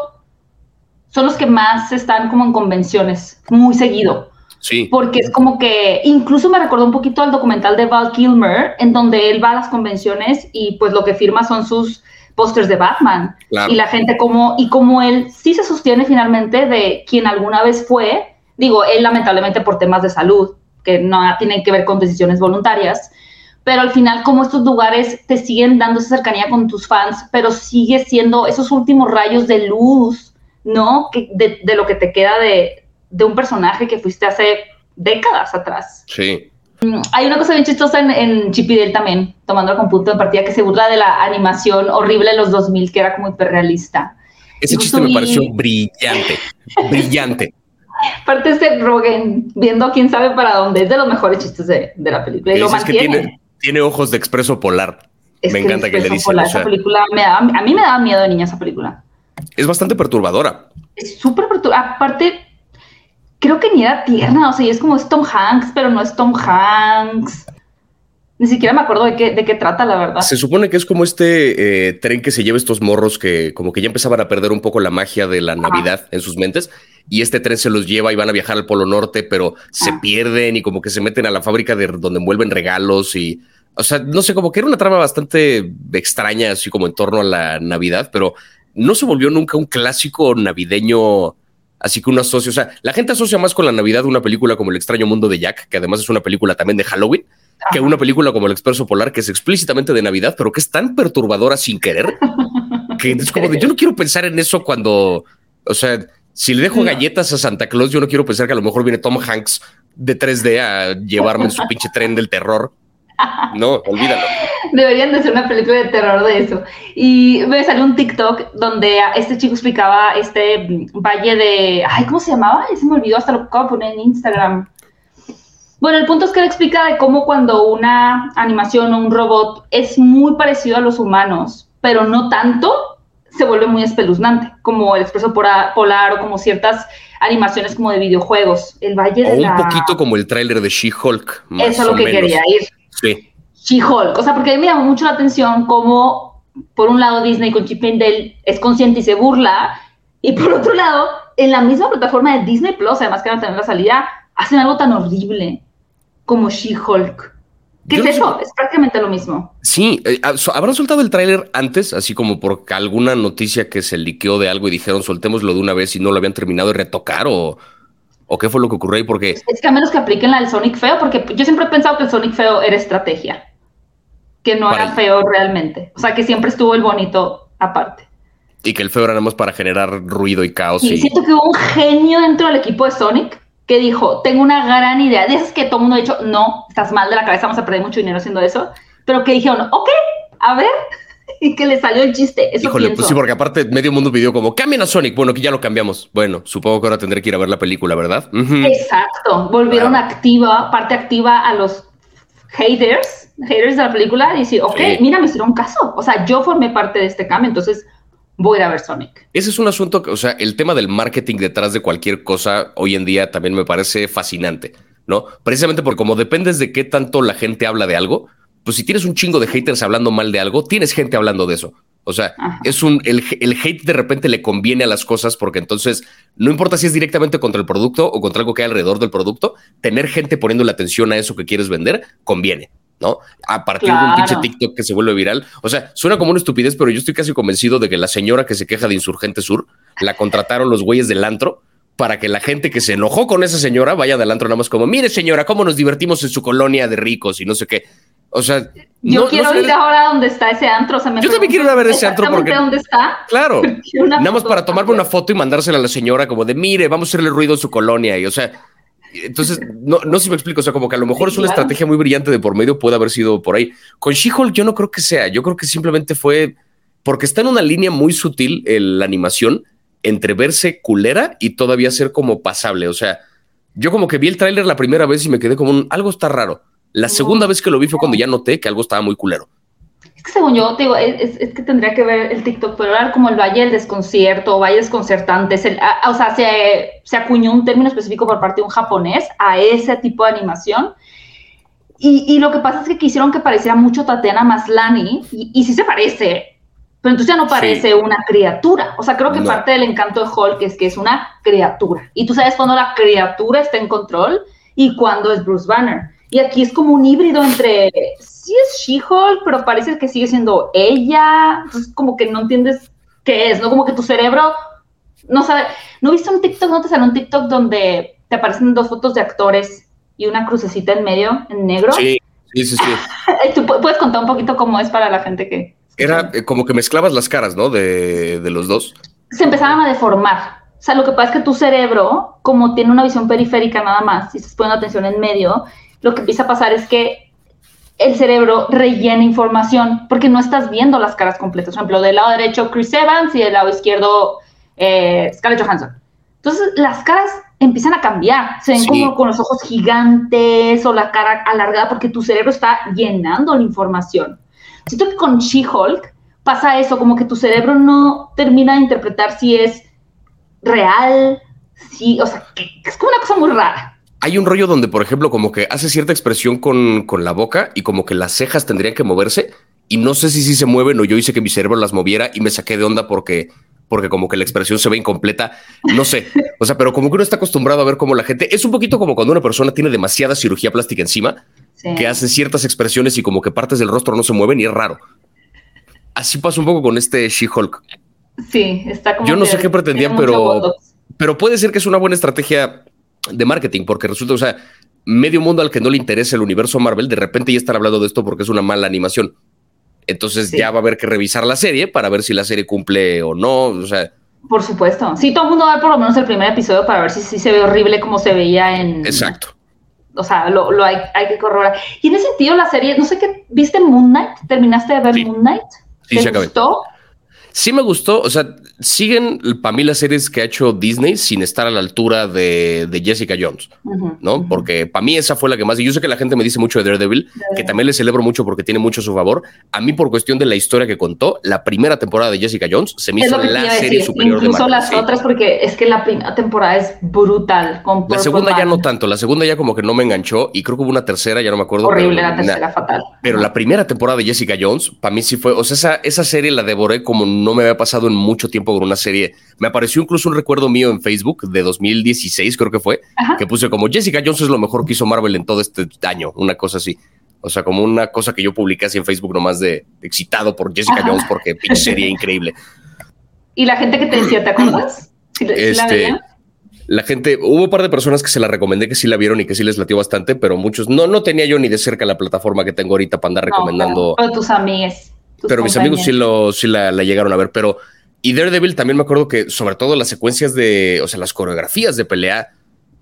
Speaker 3: son los que más están como en convenciones, muy seguido.
Speaker 1: Sí.
Speaker 3: Porque es como que incluso me recordó un poquito al documental de Val Kilmer, en donde él va a las convenciones y pues lo que firma son sus pósters de Batman. Y la gente como, y como él sí se sostiene finalmente de quien alguna vez fue, digo, él lamentablemente por temas de salud, que no tienen que ver con decisiones voluntarias, pero al final como estos lugares te siguen dando esa cercanía con tus fans, pero sigue siendo esos últimos rayos de luz, ¿no? Que de, lo que te queda de, un personaje que fuiste hace décadas atrás.
Speaker 1: Sí.
Speaker 3: Mm, hay una cosa bien chistosa en, en Chip también, tomando con punto de partida, que se burla de la animación horrible de los 2000, que era como hiperrealista.
Speaker 1: Ese chiste me pareció brillante, brillante. <laughs>
Speaker 3: Aparte este Rogen, viendo quién sabe para dónde, es de los mejores chistes de, la película y lo mantiene
Speaker 1: tiene ojos de expreso polar. me encanta que le dicen.
Speaker 3: esa película a mí me daba miedo de niña esa película.
Speaker 1: Es bastante perturbadora.
Speaker 3: Es súper perturbadora. Aparte, creo que ni era tierna, o sea, es como es Tom Hanks, pero no es Tom Hanks. Ni siquiera me acuerdo de qué, de qué trata, la verdad.
Speaker 1: Se supone que es como este eh, tren que se lleva estos morros que como que ya empezaban a perder un poco la magia de la Navidad en sus mentes y este tren se los lleva y van a viajar al Polo Norte, pero se ah. pierden y como que se meten a la fábrica de donde envuelven regalos y, o sea, no sé, como que era una trama bastante extraña, así como en torno a la Navidad, pero no se volvió nunca un clásico navideño Así que uno asocia, o sea, la gente asocia más con la Navidad una película como El extraño mundo de Jack, que además es una película también de Halloween, que una película como El expreso polar, que es explícitamente de Navidad, pero que es tan perturbadora sin querer, <laughs> que es como de, yo no quiero pensar en eso cuando, o sea, si le dejo galletas a Santa Claus, yo no quiero pensar que a lo mejor viene Tom Hanks de 3D a llevarme en su pinche tren del terror. No, olvídalo.
Speaker 3: Deberían de ser una película de terror de eso. Y me salió un TikTok donde este chico explicaba este valle de. Ay, ¿cómo se llamaba? Se me olvidó, hasta lo acabo de poner en Instagram. Bueno, el punto es que él explica de cómo cuando una animación o un robot es muy parecido a los humanos, pero no tanto, se vuelve muy espeluznante, como el expreso polar o como ciertas animaciones como de videojuegos. El Valle de
Speaker 1: un poquito como el tráiler de She-Hulk.
Speaker 3: Eso es lo que quería ir.
Speaker 1: Sí.
Speaker 3: She-Hulk. O sea, porque a mí me llama mucho la atención cómo, por un lado, Disney con Chip Dale es consciente y se burla, y por otro lado, en la misma plataforma de Disney Plus, además que van a tener la salida, hacen algo tan horrible como She-Hulk. ¿Qué es eso? Es prácticamente lo mismo.
Speaker 1: Sí, eh, ah, ¿habrán soltado el tráiler antes? Así como por alguna noticia que se liqueó de algo y dijeron soltémoslo de una vez y no lo habían terminado de retocar o, o qué fue lo que ocurrió ahí porque...
Speaker 3: Es que a menos que apliquen la del Sonic feo, porque yo siempre he pensado que el Sonic feo era estrategia, que no era feo realmente. O sea, que siempre estuvo el bonito aparte.
Speaker 1: Y que el feo era nada más para generar ruido y caos.
Speaker 3: Y, siento que hubo un genio dentro del equipo de Sonic que dijo, tengo una gran idea. De esas que todo el mundo ha dicho, no, estás mal de la cabeza, vamos a perder mucho dinero haciendo eso. Pero que dijeron, ok, a ver, <laughs> y que le salió el chiste. Eso Híjole,
Speaker 1: pues sí, porque aparte medio mundo pidió como, cambien a Sonic. Bueno, que ya lo cambiamos. Bueno, supongo que ahora tendré que ir a ver la película, ¿verdad?
Speaker 3: Exacto. Volvieron activa, parte activa a los haters, haters de la película y decir, ok, mira, me hicieron caso. O sea, yo formé parte de este cambio, entonces voy a ver Sonic.
Speaker 1: Ese es un asunto, que, o sea, el tema del marketing detrás de cualquier cosa hoy en día también me parece fascinante, ¿no? Precisamente porque como dependes de qué tanto la gente habla de algo, pues si tienes un chingo de haters hablando mal de algo, tienes gente hablando de eso. O sea, es un, el, el, hate de repente le conviene a las cosas porque entonces no importa si es directamente contra el producto o contra algo que hay alrededor del producto, tener gente poniendo la atención a eso que quieres vender conviene. ¿no? A partir de un pinche TikTok que se vuelve viral. O sea, suena como una estupidez, pero yo estoy casi convencido de que la señora que se queja de Insurgente Sur la contrataron los güeyes del antro para que la gente que se enojó con esa señora vaya del antro nada más como, mire señora, cómo nos divertimos en su colonia de ricos y no sé qué. O sea,
Speaker 3: yo quiero ir ahora donde está ese antro.
Speaker 1: yo también quiero ir a ver ese antro porque.
Speaker 3: ¿Dónde está?
Speaker 1: Claro. <laughs> Nada más para tomarme una foto y mandársela a la señora, como de mire, vamos a hacerle ruido en su colonia. Y o sea, entonces, no, no sé si me explico, o sea, como que a lo mejor es una estrategia muy brillante de por medio, puede haber sido por ahí. Con She-Hulk yo no creo que sea, yo creo que simplemente fue porque está en una línea muy sutil la animación entre verse culera y todavía ser como pasable, o sea, yo como que vi el tráiler la primera vez y me quedé como un, algo está raro. La segunda vez que lo vi fue cuando ya noté que algo estaba muy culero.
Speaker 3: Es que según yo, digo, es, que tendría que ver el TikTok, pero era como el Valle del Desconcierto, Valle Desconcertante, o sea, se, se, acuñó un término específico por parte de un japonés a ese tipo de animación. Y, y lo que pasa es que quisieron que pareciera mucho Tatiana Maslani, y, y sí se parece, pero entonces ya no parece una criatura. O sea, creo que parte del encanto de Hulk es que es una criatura. Y tú sabes cuando la criatura está en control y cuando es Bruce Banner. Y aquí es como un híbrido entre sí es She-Hulk, pero parece que sigue siendo ella. Entonces, como que no entiendes qué es, ¿no? Como que tu cerebro no sabe. ¿No viste un TikTok? ¿No te sale un TikTok donde te aparecen dos fotos de actores y una crucecita en medio, en negro?
Speaker 1: Sí, sí, sí. sí. <laughs>
Speaker 3: ¿Tú puedes contar un poquito cómo es para la gente que.
Speaker 1: Era eh, como que mezclabas las caras, ¿no? De, de los dos.
Speaker 3: Se empezaban a deformar. O sea, lo que pasa es que tu cerebro, como tiene una visión periférica nada más, si estás poniendo atención en medio, lo que empieza a pasar es que el cerebro rellena información porque no estás viendo las caras completas. Por ejemplo, del lado derecho Chris Evans y del lado izquierdo eh, Scarlett Johansson. Entonces las caras empiezan a cambiar, se ven como con los ojos gigantes o la cara alargada porque tu cerebro está llenando la información. Siento que con She-Hulk pasa eso, como que tu cerebro no termina de interpretar si es real, si, o sea, que es como una cosa muy rara
Speaker 1: hay un rollo donde, por ejemplo, como que hace cierta expresión con, con, la boca y como que las cejas tendrían que moverse y no sé si sí se mueven o yo hice que mi cerebro las moviera y me saqué de onda porque, porque como que la expresión se ve incompleta. No sé. O sea, pero como que uno está acostumbrado a ver cómo la gente es un poquito como cuando una persona tiene demasiada cirugía plástica encima, que hace ciertas expresiones y como que partes del rostro no se mueven y es raro. Así pasa un poco con este She-Hulk.
Speaker 3: Sí, está como.
Speaker 1: Yo no sé qué pretendían, pero, pero puede ser que es una buena estrategia de marketing, porque resulta, o sea, medio mundo al que no le interesa el universo Marvel, de repente ya están hablando de esto porque es una mala animación. Entonces ya va a haber que revisar la serie para ver si la serie cumple o no, o sea.
Speaker 3: Por supuesto. Sí, todo el mundo va a ver por lo menos el primer episodio para ver si, si se ve horrible como se veía en...
Speaker 1: Exacto.
Speaker 3: O sea, lo, lo hay, hay, que corroborar. Y en ese sentido, la serie, no sé qué, ¿viste Moon Knight? ¿Terminaste de ver Moon Knight?
Speaker 1: Sí, ¿Te gustó? Sí me gustó, o sea, siguen para mí las series que ha hecho Disney sin estar a la altura de, Jessica Jones, ¿no? Porque para mí esa fue la que más, y yo sé que la gente me dice mucho de Daredevil, que también le celebro mucho porque tiene mucho a su favor. A mí por cuestión de la historia que contó, la primera temporada de Jessica Jones se me hizo la serie superior
Speaker 3: Incluso las otras porque es que la primera temporada es brutal.
Speaker 1: la segunda ya no tanto, la segunda ya como que no me enganchó y creo que hubo una tercera, ya no me acuerdo.
Speaker 3: Horrible la tercera, fatal.
Speaker 1: Pero la primera temporada de Jessica Jones, para mí sí fue, o sea, esa, esa serie la devoré como no me había pasado en mucho tiempo con una serie. Me apareció incluso un recuerdo mío en Facebook de 2016, creo que fue, que puse como Jessica Jones es lo mejor que hizo Marvel en todo este año, una cosa así. O sea, como una cosa que yo publiqué así en Facebook nomás de, excitado por Jessica Jones porque pinche serie increíble.
Speaker 3: ¿Y la gente que te decía, te acuerdas?
Speaker 1: este, la, gente, hubo un par de personas que se la recomendé que sí la vieron y que sí les latió bastante, pero muchos no, no tenía yo ni de cerca la plataforma que tengo ahorita para andar recomendando.
Speaker 3: pero tus amigos
Speaker 1: pero mis amigos sí, lo, sí la, llegaron a ver, pero... Y Daredevil también me acuerdo que sobre todo las secuencias de, o sea, las coreografías de pelea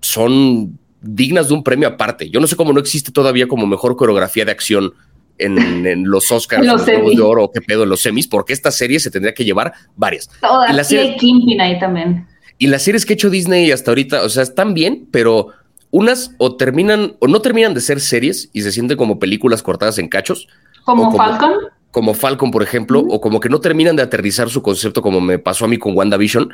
Speaker 1: son dignas de un premio aparte. Yo no sé cómo no existe todavía como mejor coreografía de acción en, <laughs> los Oscars, los, los de Oro, qué pedo, en los semis, porque esta serie se tendría que llevar varias.
Speaker 3: Todas, y la serie, ahí también.
Speaker 1: Y las series que ha hecho Disney hasta ahorita, o sea, están bien, pero unas o terminan o no terminan de ser series y se sienten como películas cortadas en cachos.
Speaker 3: ¿Como, como Falcon?
Speaker 1: Como Falcon, por ejemplo, o como que no terminan de aterrizar su concepto como me pasó a mí con WandaVision,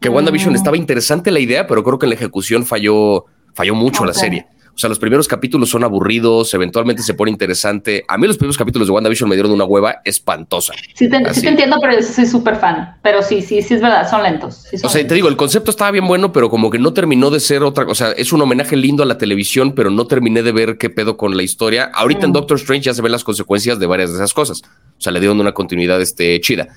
Speaker 1: que WandaVision mm. estaba interesante la idea, pero creo que en la ejecución falló, falló mucho la serie. O O sea, los primeros capítulos son aburridos, eventualmente se pone interesante. A mí los primeros capítulos de WandaVision me dieron una hueva espantosa.
Speaker 3: Sí te, sí te entiendo, pero soy súper fan. Pero sí, sí, sí es verdad, son lentos.
Speaker 1: o sea, te digo, el concepto estaba bien bueno, pero como que no terminó de ser otra cosa. Es un homenaje lindo a la televisión, pero no terminé de ver qué pedo con la historia. Ahorita en mm. Doctor Strange ya se ven las consecuencias de varias de esas cosas. O sea, le dieron una continuidad este, chida.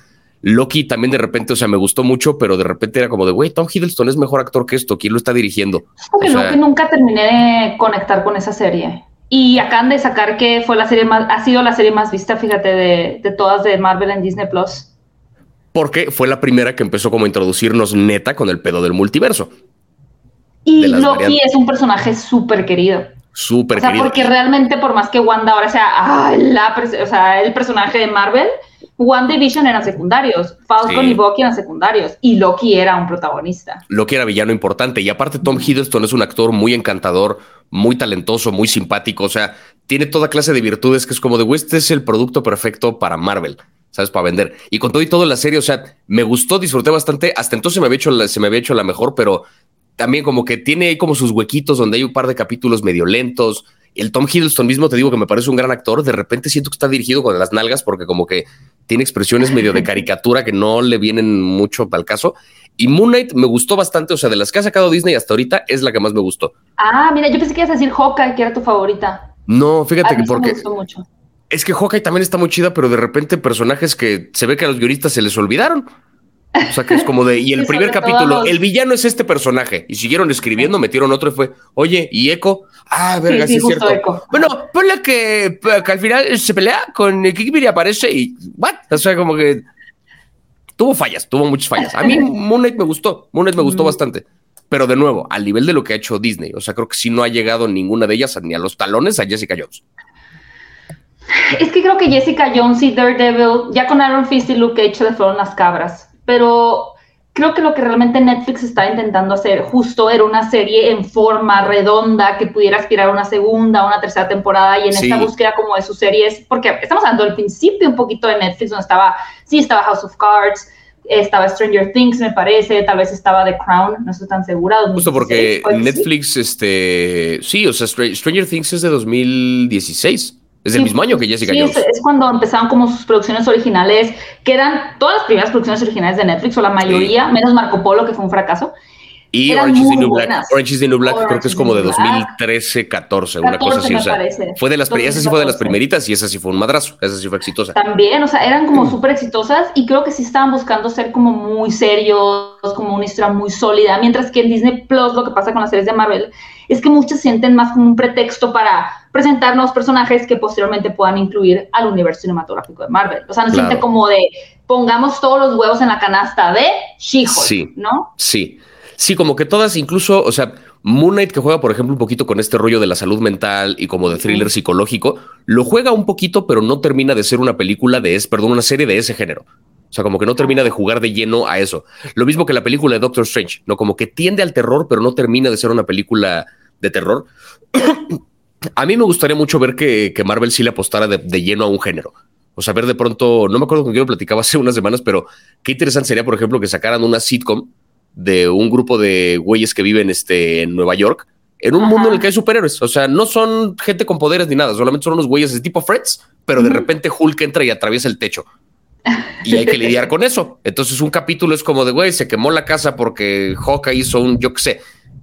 Speaker 1: Loki también de repente, o sea, me gustó mucho, pero de repente era como de, güey, Tom Hiddleston es mejor actor que esto, ¿quién lo está dirigiendo?
Speaker 3: Porque Loki nunca terminé de conectar con esa serie. Y acaban de sacar que fue la serie más, ha sido la serie más vista, fíjate, de, de todas de Marvel en Disney Plus.
Speaker 1: Porque fue la primera que empezó como a introducirnos neta con el pedo del multiverso.
Speaker 3: Y Loki es un personaje súper querido.
Speaker 1: Súper
Speaker 3: o sea, porque realmente por más que Wanda ahora sea, la, o sea el personaje de Marvel, One Division eran secundarios, Falcon y Bucky eran secundarios y Loki era un protagonista.
Speaker 1: Loki era villano importante y aparte Tom Hiddleston es un actor muy encantador, muy talentoso, muy simpático, o sea, tiene toda clase de virtudes que es como de, este es el producto perfecto para Marvel. ¿sabes? Para vender. Y con todo y todo la serie, o sea, me gustó, disfruté bastante. Hasta entonces me había hecho la, se me había hecho la mejor, pero también como que tiene ahí como sus huequitos donde hay un par de capítulos medio lentos. El Tom Hiddleston mismo te digo que me parece un gran actor. De repente siento que está dirigido con las nalgas porque como que tiene expresiones medio de <laughs> caricatura que no le vienen mucho para el caso. Y Moon Knight me gustó bastante, o sea, de las que ha sacado Disney hasta ahorita es la que más me gustó.
Speaker 3: Ah, mira, yo pensé que ibas a decir Hawkeye, que era tu favorita.
Speaker 1: No, fíjate que porque... Me gustó mucho. Es que Hawkeye también está muy chida, pero de repente personajes que se ve que a los guionistas se les olvidaron. O sea, que es como de, y el primer capítulo, el villano es este personaje. Y siguieron escribiendo, metieron otro y fue, oye, ¿y Echo? Ah, verga, sí, es cierto. Bueno, ponle que, que, al final se pelea con Kikibiri aparece y, ¿what? O sea, como que tuvo fallas, tuvo muchas fallas. A mí <laughs> Moon Knight me gustó, Moon Knight me gustó bastante. Pero de nuevo, al nivel de lo que ha hecho Disney, o sea, creo que sí no ha llegado ninguna de ellas ni a los talones a Jessica Jones.
Speaker 3: Es que creo que Jessica Jones y Daredevil, ya con Aaron Fist y Luke Cage le fueron las cabras pero creo que lo que realmente Netflix está intentando hacer justo era una serie en forma redonda que pudiera aspirar a una segunda, una tercera temporada y en esta búsqueda como de sus series, porque estamos hablando del principio un poquito de Netflix, donde estaba, sí, estaba House of Cards, estaba Stranger Things, me parece, tal vez estaba The Crown, no estoy tan segura.
Speaker 1: Justo porque Netflix, este, sí, o sea, Stranger Things es de 2016. Es el mismo año que Jessica Jones.
Speaker 3: Es, es, cuando empezaron como sus producciones originales, que eran todas las primeras producciones originales de Netflix, o la mayoría, menos Marco Polo, que fue un fracaso.
Speaker 1: Y Orange is, the New Black, Orange is the New Black creo que es como de 2013, 14, una cosa así. O sea, fue de las, esa sí fue de las primeritas y esa sí fue un madrazo, esa sí fue exitosa.
Speaker 3: También, o sea, eran como súper exitosas y creo que sí estaban buscando ser como muy serios, como una historia muy sólida, mientras que en Disney Plus lo que pasa con las series de Marvel es que muchos sienten más como un pretexto para presentar nuevos personajes que posteriormente puedan incluir al universo cinematográfico de Marvel. O sea, no siente como de pongamos todos los huevos en la canasta de She-Hulk, sí, ¿no?
Speaker 1: Sí. Sí, como que todas, incluso, o sea, Moon Knight que juega, por ejemplo, un poquito con este rollo de la salud mental y como de thriller psicológico, lo juega un poquito, pero no termina de ser una película de es, perdón, una serie de ese género. O sea, como que no termina de jugar de lleno a eso. Lo mismo que la película de Doctor Strange, ¿no? Como que tiende al terror, pero no termina de ser una película de terror. A mí me gustaría mucho ver que, Marvel sí le apostara de, de, lleno a un género. O sea, ver de pronto, no me acuerdo con quién lo platicaba hace unas semanas, pero qué interesante sería, por ejemplo, que sacaran una sitcom de un grupo de güeyes que viven este, en Nueva York, en un mundo en el que hay superhéroes. O sea, no son gente con poderes ni nada, solamente son unos güeyes de tipo Freds, pero de repente Hulk entra y atraviesa el techo. Y hay que lidiar con eso. Entonces, un capítulo es como de güey, se quemó la casa porque Hawkeye hizo un yo qué sé,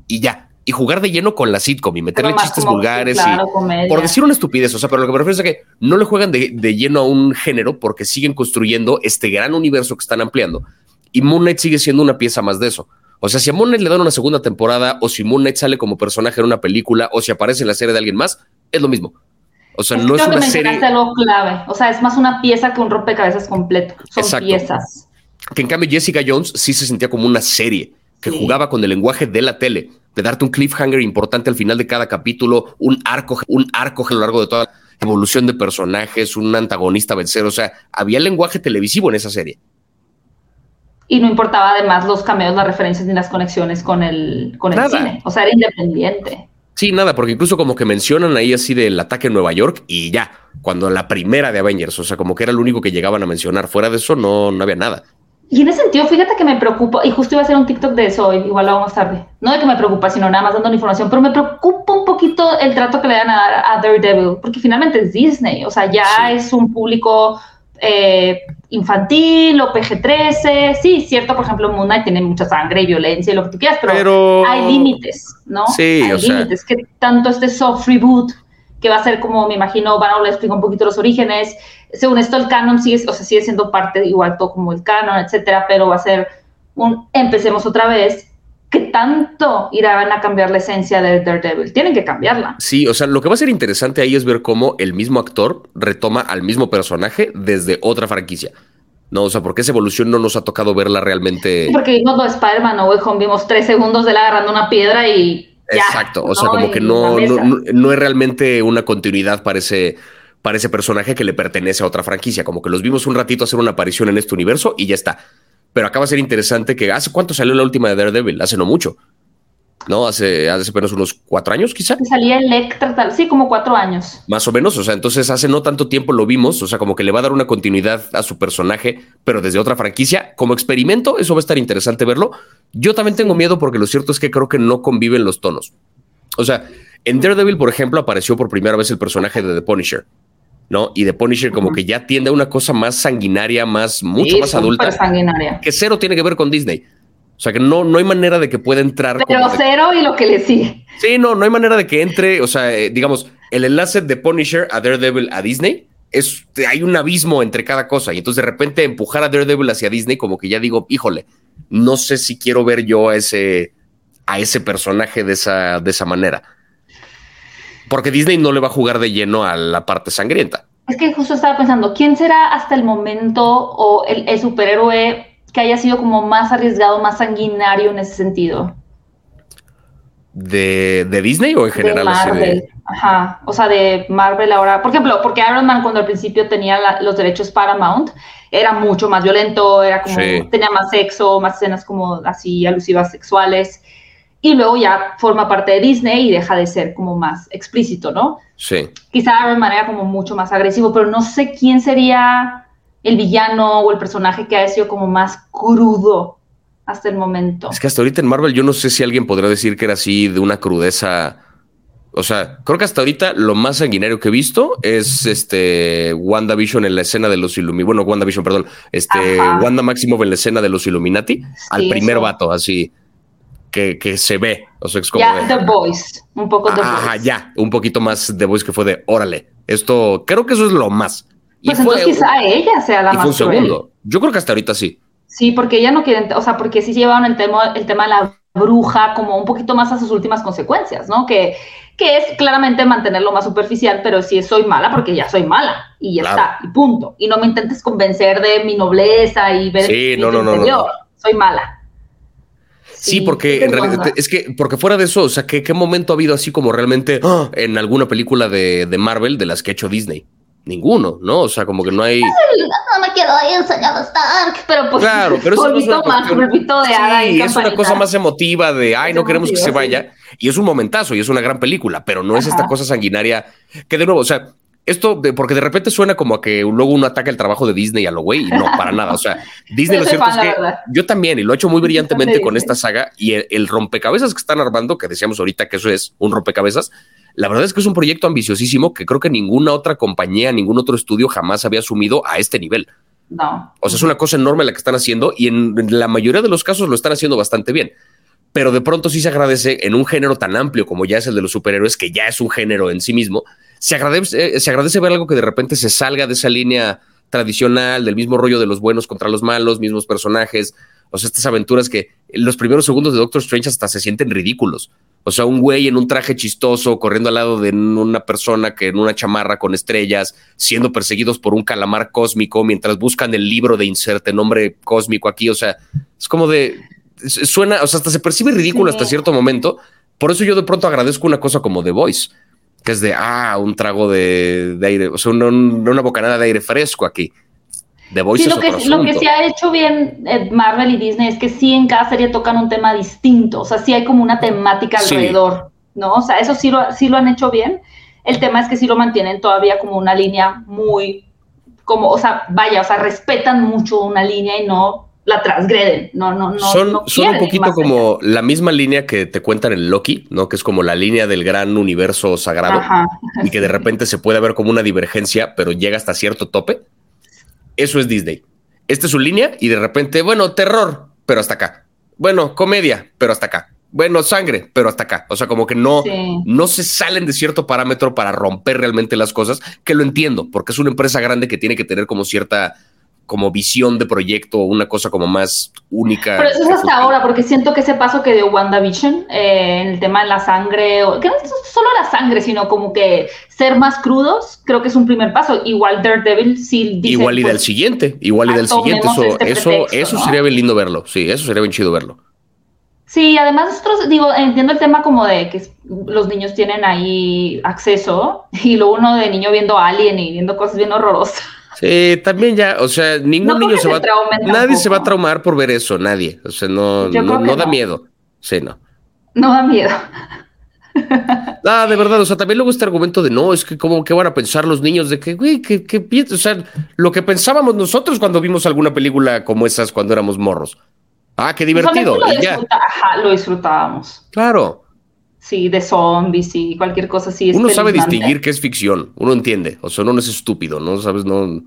Speaker 1: y ya. Y jugar de lleno con la sitcom y meterle chistes vulgares y por decir una estupidez. O sea, pero lo que me refiero es que no le juegan de, de lleno a un género porque siguen construyendo este gran universo que están ampliando y Moon Knight sigue siendo una pieza más de eso. O sea, si a Moon Knight le dan una segunda temporada, o si Moon Knight sale como personaje en una película, o si aparece en la serie de alguien más, es lo mismo. O sea, no es una que serie.
Speaker 3: algo clave. O sea, es más una pieza que un rompecabezas completo. Son piezas.
Speaker 1: Que en cambio Jessica Jones sí se sentía como una serie que jugaba con el lenguaje de la tele, de darte un cliffhanger importante al final de cada capítulo, un arco, un arco a lo largo de toda la evolución de personajes, un antagonista vencer. O sea, había lenguaje televisivo en esa serie
Speaker 3: y no importaba además los cameos, las referencias ni las conexiones con el, con el cine. O sea, era independiente.
Speaker 1: Sí, nada, porque incluso como que mencionan ahí así del ataque en Nueva York y ya, cuando la primera de Avengers, o sea, como que era lo único que llegaban a mencionar. Fuera de eso, no, no había nada.
Speaker 3: Y en ese sentido, fíjate que me preocupa, y justo iba a hacer un TikTok de eso hoy, igual lo vamos tarde. No de que me preocupa, sino nada más dando la información, pero me preocupa un poquito el trato que le dan a, a Daredevil, porque finalmente es Disney, o sea, ya es un público eh, infantil o PG-13. Sí, cierto, por ejemplo, Moon Knight tiene mucha sangre y violencia y lo que tú quieras, pero, hay límites, ¿no?
Speaker 1: Sí,
Speaker 3: hay límites. Que tanto este soft reboot, que va a ser como, me imagino, van a explicar un poquito los orígenes. Según esto, el canon sigue, o sea, sigue siendo parte igual todo como el canon, etcétera, pero va a ser un empecemos otra vez ¿qué tanto irán a cambiar la esencia de Daredevil? Tienen que cambiarla.
Speaker 1: Sí, o sea, lo que va a ser interesante ahí es ver cómo el mismo actor retoma al mismo personaje desde otra franquicia. No, o sea, porque esa evolución no nos ha tocado verla realmente.
Speaker 3: porque vimos lo de Spider-Man No Way Home, vimos tres segundos de él agarrando una piedra y.
Speaker 1: Ya, Exacto, o sea, como que no, no, no, es realmente una continuidad para ese personaje que le pertenece a otra franquicia. Como que los vimos un ratito hacer una aparición en este universo y ya está. Pero acaba de ser interesante que hace cuánto salió la última de Daredevil, hace no mucho. ¿no? Hace, hace apenas unos cuatro años, quizá.
Speaker 3: Salía Electra, tal, sí, como cuatro años.
Speaker 1: Más o menos, o sea, entonces hace no tanto tiempo lo vimos, o sea, como que le va a dar una continuidad a su personaje, pero desde otra franquicia. Como experimento, eso va a estar interesante verlo. Yo también tengo miedo porque lo cierto es que creo que no conviven los tonos. O sea, en Daredevil, por ejemplo, apareció por primera vez el personaje de The Punisher. ¿No? Y The Punisher como que ya tiende a una cosa más sanguinaria, más, mucho más adulta.
Speaker 3: sanguinaria.
Speaker 1: Que cero tiene que ver con Disney. O sea que no, no hay manera de que pueda entrar.
Speaker 3: Pero cero y lo que le sigue.
Speaker 1: Sí, no, no hay manera de que entre, o sea, eh, digamos, el enlace de Punisher a Daredevil a Disney es, hay un abismo entre cada cosa. Y entonces de repente empujar a Daredevil hacia Disney, como que ya digo, híjole, no sé si quiero ver yo a ese, a ese personaje de esa, de esa manera. Porque Disney no le va a jugar de lleno a la parte sangrienta.
Speaker 3: Es que justo estaba pensando, ¿quién será hasta el momento o el, superhéroe que haya sido como más arriesgado, más sanguinario en ese sentido?
Speaker 1: ¿De, Disney o en general?
Speaker 3: De Marvel. Ajá. O sea, de Marvel ahora. Por ejemplo, porque Iron Man cuando al principio tenía los derechos Paramount, era mucho más violento, era como, tenía más sexo, más escenas como así alusivas sexuales y luego ya forma parte de Disney y deja de ser como más explícito, ¿no?
Speaker 1: Sí.
Speaker 3: Quizá de manera como mucho más agresivo, pero no sé quién sería el villano o el personaje que ha sido como más crudo hasta el momento.
Speaker 1: Es que hasta ahorita en Marvel yo no sé si alguien podrá decir que era así de una crudeza. O sea, creo que hasta ahorita lo más sanguinario que he visto es este WandaVision en la escena de los Illuminati. Bueno, WandaVision, perdón. Este Wanda Maximoff en la escena de los Illuminati. al primer vato, así que, se ve. O sea, es como
Speaker 3: ya, The Voice, un poco The Ajá,
Speaker 1: ya, un poquito más The Voice que fue de, órale, esto, creo que eso es lo más.
Speaker 3: Y pues entonces quizá ella sea la más
Speaker 1: un segundo. Yo creo que hasta ahorita sí.
Speaker 3: Sí, porque ella no quiere, o sea, porque sí llevaron el tema, el tema de la bruja como un poquito más a sus últimas consecuencias, ¿no? Que, que es claramente mantenerlo más superficial, pero sí soy mala porque ya soy mala y ya está, y punto. Y no me intentes convencer de mi nobleza y ver
Speaker 1: sí, no, no, no, no,
Speaker 3: soy mala.
Speaker 1: Sí, porque en realidad es que, porque fuera de eso, o sea, ¿qué, qué momento ha habido así como realmente ¡ah! en alguna película de, de, Marvel de las que ha hecho Disney? Ninguno, ¿no? O sea, como que no hay.
Speaker 3: No me quiero ir, señor Stark, pero pues.
Speaker 1: Claro, pero eso
Speaker 3: es una más, de
Speaker 1: sí, es una cosa más emotiva de, ay, no queremos que se vaya. Y es un momentazo y es una gran película, pero no es esta cosa sanguinaria que de nuevo, o sea, esto, porque de repente suena como a que luego uno ataca el trabajo de Disney a lo güey, y no, para nada. O sea, <laughs> Disney lo cierto es que yo también, y lo he hecho muy brillantemente con esta saga, y el, rompecabezas que están armando, que decíamos ahorita que eso es un rompecabezas, la verdad es que es un proyecto ambiciosísimo que creo que ninguna otra compañía, ningún otro estudio jamás había asumido a este nivel.
Speaker 3: No.
Speaker 1: O sea, es una cosa enorme la que están haciendo y en la mayoría de los casos lo están haciendo bastante bien. Pero de pronto sí se agradece en un género tan amplio como ya es el de los superhéroes, que ya es un género en sí mismo, se agradece, eh, se agradece ver algo que de repente se salga de esa línea tradicional, del mismo rollo de los buenos contra los malos, mismos personajes, o sea, estas aventuras que en los primeros segundos de Doctor Strange hasta se sienten ridículos. O sea, un güey en un traje chistoso, corriendo al lado de una persona que en una chamarra con estrellas, siendo perseguidos por un calamar cósmico mientras buscan el libro de inserte nombre cósmico aquí. O sea, es como de. Suena, o sea, hasta se percibe ridículo hasta cierto momento. Por eso yo de pronto agradezco una cosa como The Voice que es de, ah, un trago de, aire, o sea, una, bocanada de aire fresco aquí.
Speaker 3: De Voice sí, lo, que, lo que se ha hecho bien eh, Marvel y Disney es que sí en cada serie tocan un tema distinto, o sea, sí hay como una temática alrededor, ¿no? O sea, eso sí lo, sí lo han hecho bien. El tema es que sí lo mantienen todavía como una línea muy, como, o sea, vaya, o sea, respetan mucho una línea y no la transgreden, no, no, no.
Speaker 1: Son,
Speaker 3: no
Speaker 1: son un poquito como la misma línea que te cuentan en Loki, ¿no? Que es como la línea del gran universo sagrado y que de <laughs> repente se puede ver como una divergencia, pero llega hasta cierto tope. Eso es Disney. Esta es su línea y de repente, bueno, terror, pero hasta acá. Bueno, comedia, pero hasta acá. Bueno, sangre, pero hasta acá. O sea, como que no, no se salen de cierto parámetro para romper realmente las cosas, que lo entiendo, porque es una empresa grande que tiene que tener como cierta como visión de proyecto, una cosa como más única.
Speaker 3: Pero eso es hasta ahora, porque siento que ese paso que dio WandaVision eh, en el tema de la sangre, que no es solo la sangre, sino como que ser más crudos, creo que es un primer paso. Igual Daredevil sí
Speaker 1: dice, Igual y del pues, siguiente, igual y del siguiente. Eso, este eso, eso sería bien lindo verlo, sí, eso sería bien chido verlo.
Speaker 3: Sí, además nosotros, digo, entiendo el tema como de que los niños tienen ahí acceso <laughs> y lo uno de niño viendo Alien y viendo cosas bien horrorosas.
Speaker 1: Sí, también ya, o sea, ningún niño se, va a nadie se va a traumar por ver eso, nadie. O sea, no, no, da miedo. Sí, no.
Speaker 3: No da miedo.
Speaker 1: Ah, de <laughs> verdad, o sea, también luego este argumento de no, es que como que van a pensar los niños de que, güey, que, que, o sea, lo que pensábamos nosotros cuando vimos alguna película como esas cuando éramos morros. Ah, qué divertido.
Speaker 3: Lo, lo disfrutábamos.
Speaker 1: Claro
Speaker 3: sí, de zombies y cualquier cosa así.
Speaker 1: Uno sabe distinguir que es ficción, uno entiende, o sea, uno no es estúpido, ¿no? ¿Sabes? No...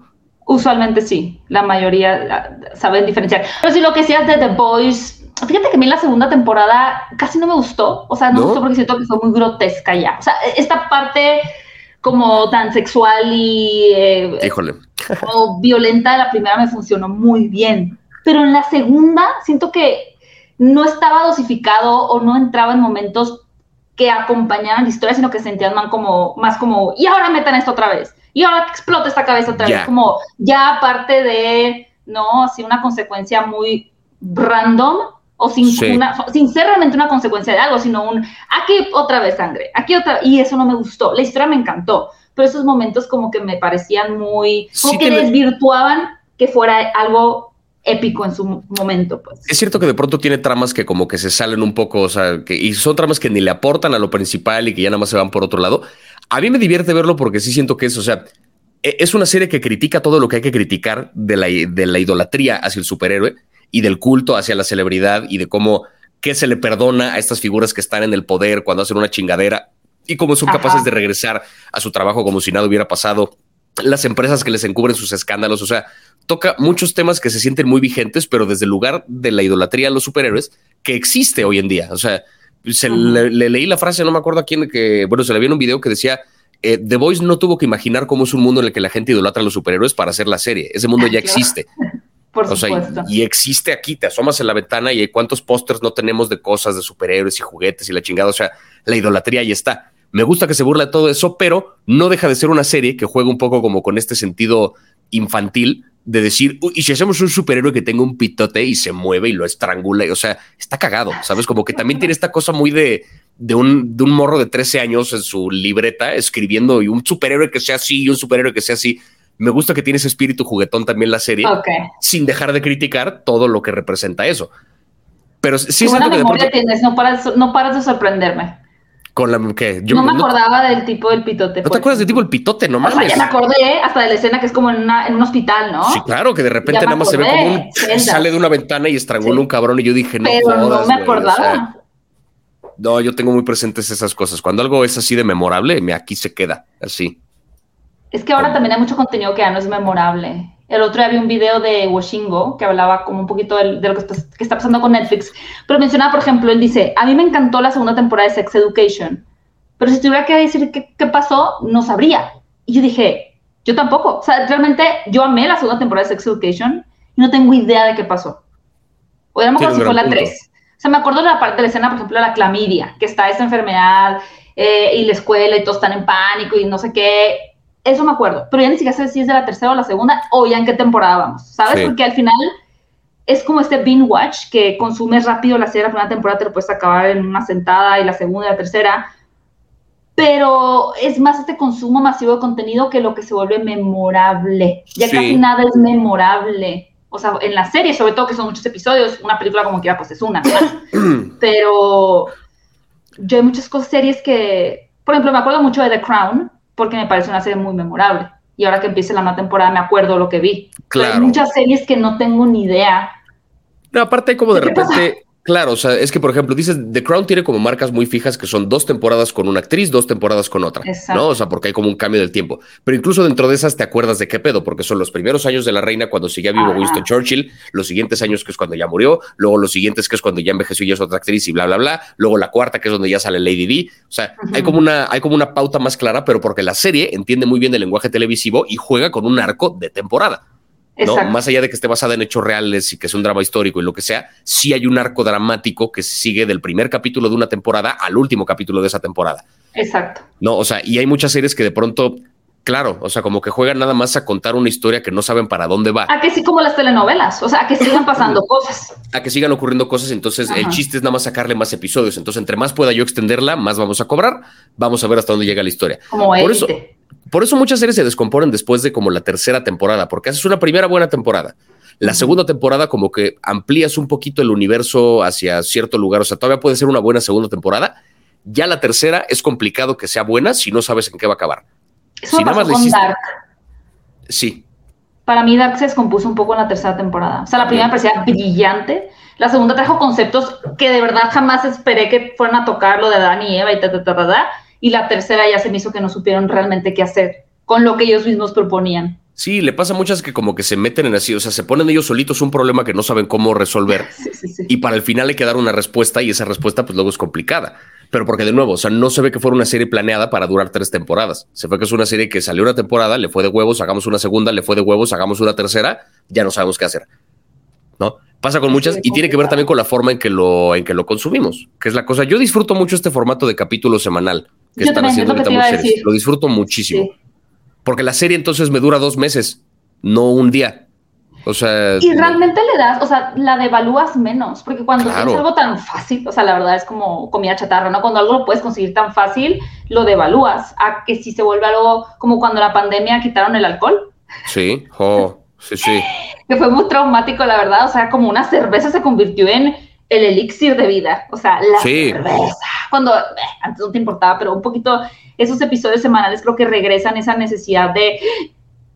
Speaker 3: Usualmente sí, la mayoría ah, saben diferenciar. Pero sí, lo que decías de The Boys, fíjate que a mí la segunda temporada casi no me gustó, o sea, no, me gustó porque siento que fue muy grotesca ya. O sea, esta parte como tan sexual y eh,
Speaker 1: Híjole.
Speaker 3: o violenta de la primera me funcionó muy bien, pero en la segunda siento que no estaba dosificado o no entraba en momentos que acompañaran la historia, sino que se sentían más como, más como, y ahora metan esto otra vez, y ahora explota esta cabeza otra vez, como ya aparte de, no, así una consecuencia muy random, o sin, sin ser realmente una consecuencia de algo, sino un, aquí otra vez sangre, aquí otra, y eso no me gustó, la historia me encantó, pero esos momentos como que me parecían muy, como que desvirtuaban que fuera algo épico en su momento, pues.
Speaker 1: Es cierto que de pronto tiene tramas que como que se salen un poco, o sea, que, y son tramas que ni le aportan a lo principal y que ya nada más se van por otro lado. A mí me divierte verlo porque sí siento que es, o sea, e, es una serie que critica todo lo que hay que criticar de la, de la idolatría hacia el superhéroe y del culto hacia la celebridad y de cómo qué se le perdona a estas figuras que están en el poder cuando hacen una chingadera y cómo son capaces de regresar a su trabajo como si nada hubiera pasado. Las empresas que les encubren sus escándalos, o sea, toca muchos temas que se sienten muy vigentes, pero desde el lugar de la idolatría a los superhéroes que existe hoy en día. O sea, se le, leí la frase, no me acuerdo a quién, que, bueno, se le vio en un video que decía, eh, The Voice no tuvo que imaginar cómo es un mundo en el que la gente idolatra a los superhéroes para hacer la serie. Ese mundo ya <laughs> existe. <laughs>
Speaker 3: Por supuesto.
Speaker 1: y, existe aquí, te asomas en la ventana y hay cuántos pósters no tenemos de cosas de superhéroes y juguetes y la chingada. O sea, la idolatría ahí está. Me gusta que se burla de todo eso, pero no deja de ser una serie que juega un poco como con este sentido infantil de decir, y si hacemos un superhéroe que tenga un pitote y se mueve y lo estrangula, o sea, está cagado, ¿sabes? Como que también tiene esta cosa muy de, de, un, de un morro de 13 años en su libreta escribiendo y un superhéroe que sea así y un superhéroe que sea así. Me gusta que tiene ese espíritu juguetón también la serie, sin dejar de criticar todo lo que representa eso. Pero sí
Speaker 3: es memoria tienes, no paras, no paras de sorprenderme.
Speaker 1: Con la que
Speaker 3: yo no me acordaba del tipo del pitote.
Speaker 1: ¿No te acuerdas del tipo del pitote? No mames.
Speaker 3: ya me acordé hasta de la escena que es como en, en un hospital, ¿no?
Speaker 1: Sí, claro, que de repente nada más se ve como un, sale de una ventana y estrangula un cabrón y yo dije, no
Speaker 3: Pero no me acordaba.
Speaker 1: no, yo tengo muy presentes esas cosas. Cuando algo es así de memorable, me aquí se queda, así.
Speaker 3: Es que ahora también hay mucho contenido que ya no es memorable. El otro día vi un video de Washingo que hablaba como un poquito de, lo que está, pasando con Netflix, pero mencionaba, por ejemplo, él dice, a mí me encantó la segunda temporada de Sex Education, pero si tuviera que decir qué, qué pasó, no sabría. Y yo dije, yo tampoco. O sea, realmente yo amé la segunda temporada de Sex Education y no tengo idea de qué pasó. O no me acuerdo si fue la 3. O sea, me acuerdo de la parte de la escena, por ejemplo, de la clamidia, que está esa enfermedad eh, y la escuela y todos están en pánico y no sé qué eso me acuerdo, pero ya ni siquiera sé si es de la tercera o la segunda o ya en qué temporada vamos, ¿sabes? Porque al final es como este binge watch que consumes rápido la serie, la primera temporada te lo puedes acabar en una sentada y la segunda y la tercera, pero es más este consumo masivo de contenido que lo que se vuelve memorable. Ya casi nada es memorable. O sea, en la serie, sobre todo que son muchos episodios, una película como quiera, pues es una. <clears throat> pero yo hay muchas cosas, series que, por ejemplo, me acuerdo mucho de The Crown, porque me parece una serie muy memorable. Y ahora que empiece la nueva temporada me acuerdo lo que vi. Claro. hay muchas series que no tengo ni idea
Speaker 1: No, aparte como de repente, Claro, o sea, es que por ejemplo, dices, The Crown tiene como marcas muy fijas que son dos temporadas con una actriz, dos temporadas con otra, ¿no? O sea, porque hay como un cambio del tiempo. Pero incluso dentro de esas te acuerdas de qué pedo, porque son los primeros años de la reina cuando seguía vivo Winston Churchill, los siguientes años que es cuando ya murió, luego los siguientes que es cuando ya envejeció y es otra actriz y bla, bla, bla, luego la cuarta que es donde ya sale Lady D. O sea, hay, como una, hay como una pauta más clara, pero porque la serie entiende muy bien el lenguaje televisivo y juega con un arco de temporada. ¿No? Más allá de que esté basada en hechos reales y que es un drama histórico y lo que sea, sí hay un arco dramático que sigue del primer capítulo de una temporada al último capítulo de esa temporada.
Speaker 3: Exacto.
Speaker 1: No, o sea, y hay muchas series que de pronto, claro, o sea, como que juegan nada más a contar una historia que no saben para dónde va.
Speaker 3: A que sí, como las telenovelas, o sea, a que sigan pasando <laughs> cosas.
Speaker 1: A que sigan ocurriendo cosas, entonces el chiste es nada más sacarle más episodios. Entonces, entre más pueda yo extenderla, más vamos a cobrar. Vamos a ver hasta dónde llega la historia.
Speaker 3: Como
Speaker 1: Por eso, por eso muchas series se descomponen después de como la tercera temporada, porque haces una primera buena temporada. La segunda temporada como que amplías un poquito el universo hacia cierto lugar, o sea, todavía puede ser una buena segunda temporada. Ya la tercera es complicado que sea buena si no sabes en qué va a acabar.
Speaker 3: Eso si con Dark.
Speaker 1: Sí.
Speaker 3: Para mí Dark se descompuso un poco en la tercera temporada. O sea, la primera me parecía brillante. La segunda trajo conceptos que de verdad jamás esperé que fueran a tocar lo de Adán y Eva y ta, ta, ta, ta, ta y la tercera ya se me hizo que no supieron realmente qué hacer con lo que ellos mismos proponían.
Speaker 1: Sí, le pasa a muchas que como que se meten en así, o sea, se ponen ellos solitos un problema que no saben cómo resolver <laughs> y para el final hay que dar una respuesta y esa respuesta pues luego es complicada. Pero porque de nuevo, o sea, no se ve que fuera una serie planeada para durar tres temporadas. Se fue que es una serie que salió una temporada, le fue de huevos, hagamos una segunda, le fue de huevos, hagamos una tercera, ya no sabemos qué hacer. ¿No? Pasa con muchas y tiene que ver también con la forma en que lo en que lo consumimos, que es la cosa. Yo disfruto mucho este formato de capítulo semanal que están haciendo ahorita series. Lo disfruto muchísimo. Porque la serie entonces me dura dos meses, no un día. O sea.
Speaker 3: Y realmente le das, o sea, la devalúas menos, porque cuando es algo tan fácil, o sea, la verdad es como comida chatarra, ¿no? Cuando algo lo puedes conseguir tan fácil, lo devalúas. A que si se vuelve algo como cuando la pandemia quitaron el alcohol.
Speaker 1: Sí, oh, sí, sí. <laughs>
Speaker 3: que fue muy traumático, la verdad. O sea, como una cerveza se convirtió en el elixir de vida, o sea, la cerveza. Cuando eh, antes no te importaba, pero un poquito esos episodios semanales creo que regresan esa necesidad de,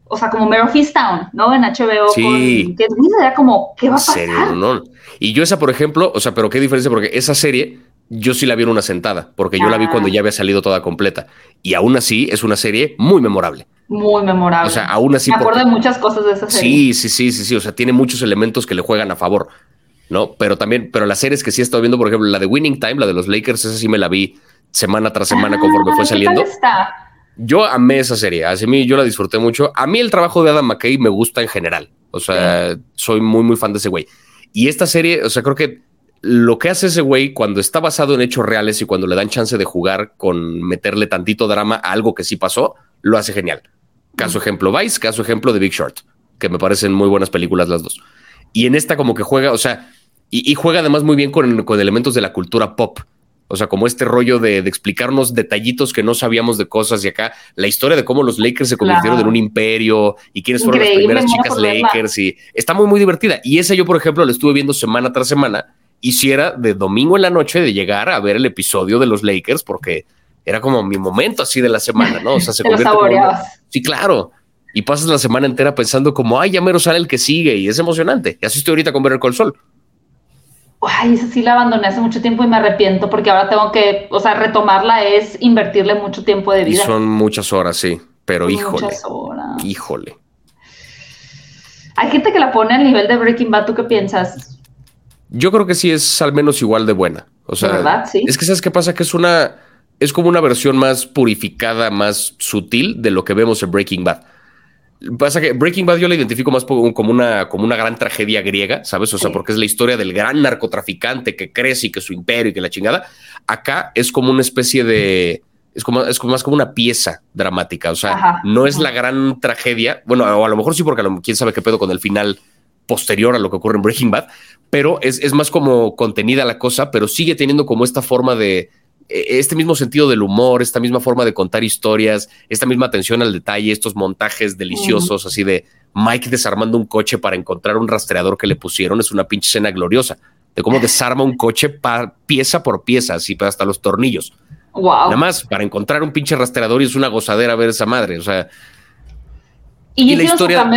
Speaker 3: o sea, como Mare of Town, ¿no? En HBO, sí. que es una como, ¿qué va a pasar?
Speaker 1: No. Y yo esa, por ejemplo, o sea, pero qué diferencia, porque esa serie yo sí la vi en una sentada, porque yo la vi cuando ah. ya había salido toda completa. Y aún así es una serie muy memorable.
Speaker 3: Muy memorable.
Speaker 1: O sea, aún así.
Speaker 3: Me acuerdo de muchas cosas de esa serie.
Speaker 1: Sí, sí, sí, sí, sí. O sea, tiene muchos elementos que le juegan a favor. ¿no? Pero también, pero las series que sí he estado viendo, por ejemplo, la de Winning Time, la de los Lakers, esa sí me la vi semana tras semana conforme fue saliendo. Yo amé esa serie, así mí yo la disfruté mucho. A mí el trabajo de Adam McKay me gusta en general, o sea, soy muy, muy fan de ese güey. Y esta serie, o sea, creo que lo que hace ese güey cuando está basado en hechos reales y cuando le dan chance de jugar con meterle tantito drama a algo que sí pasó, lo hace genial. Caso ejemplo Vice, caso ejemplo de Big Short, que me parecen muy buenas películas las dos. Y en esta como que juega, o sea, y, juega además muy bien con, elementos de la cultura pop. O sea, como este rollo de, explicarnos detallitos que no sabíamos de cosas y acá la historia de cómo los Lakers se convirtieron en un imperio y quiénes fueron las primeras chicas Lakers y está muy, muy divertida. Y esa yo, por ejemplo, la estuve viendo semana tras semana. Hiciera de domingo en la noche de llegar a ver el episodio de los Lakers porque era como mi momento así de la semana, ¿no? O sea, <laughs> se convierte Sí, claro. Y pasas la semana entera pensando como, ay, ya mero sale el que sigue y es emocionante. Y así estoy ahorita con ver el Sol
Speaker 3: ay, esa sí la abandoné hace mucho tiempo y me arrepiento porque ahora tengo que, o sea, retomarla es invertirle mucho tiempo de vida.
Speaker 1: Y son muchas horas, sí, pero híjole. Muchas horas. Híjole.
Speaker 3: Hay gente que la pone al nivel de Breaking Bad, ¿tú qué piensas?
Speaker 1: Yo creo que sí es al menos igual de buena. O sea,
Speaker 3: ¿verdad? Sí.
Speaker 1: es que sabes qué pasa que es una es como una versión más purificada, más sutil de lo que vemos en Breaking Bad. Pasa que Breaking Bad yo la identifico más como una, como una gran tragedia griega, ¿sabes? O sea, porque es la historia del gran narcotraficante que crece y que su imperio y que la chingada. Acá es como una especie de. Es como, es como más como una pieza dramática. O sea, no es la gran tragedia. Bueno, o a lo mejor sí, porque quién sabe qué pedo con el final posterior a lo que ocurre en Breaking Bad, pero es, es más como contenida la cosa, pero sigue teniendo como esta forma de, este mismo sentido del humor, esta misma forma de contar historias, esta misma atención al detalle, estos montajes deliciosos, así de Mike desarmando un coche para encontrar un rastreador que le pusieron, es una pinche escena gloriosa, de cómo desarma un coche pieza por pieza, así hasta los tornillos.
Speaker 3: Wow.
Speaker 1: Nada más para encontrar un pinche rastreador y es una gozadera ver esa madre, o sea.
Speaker 3: Y, la historia.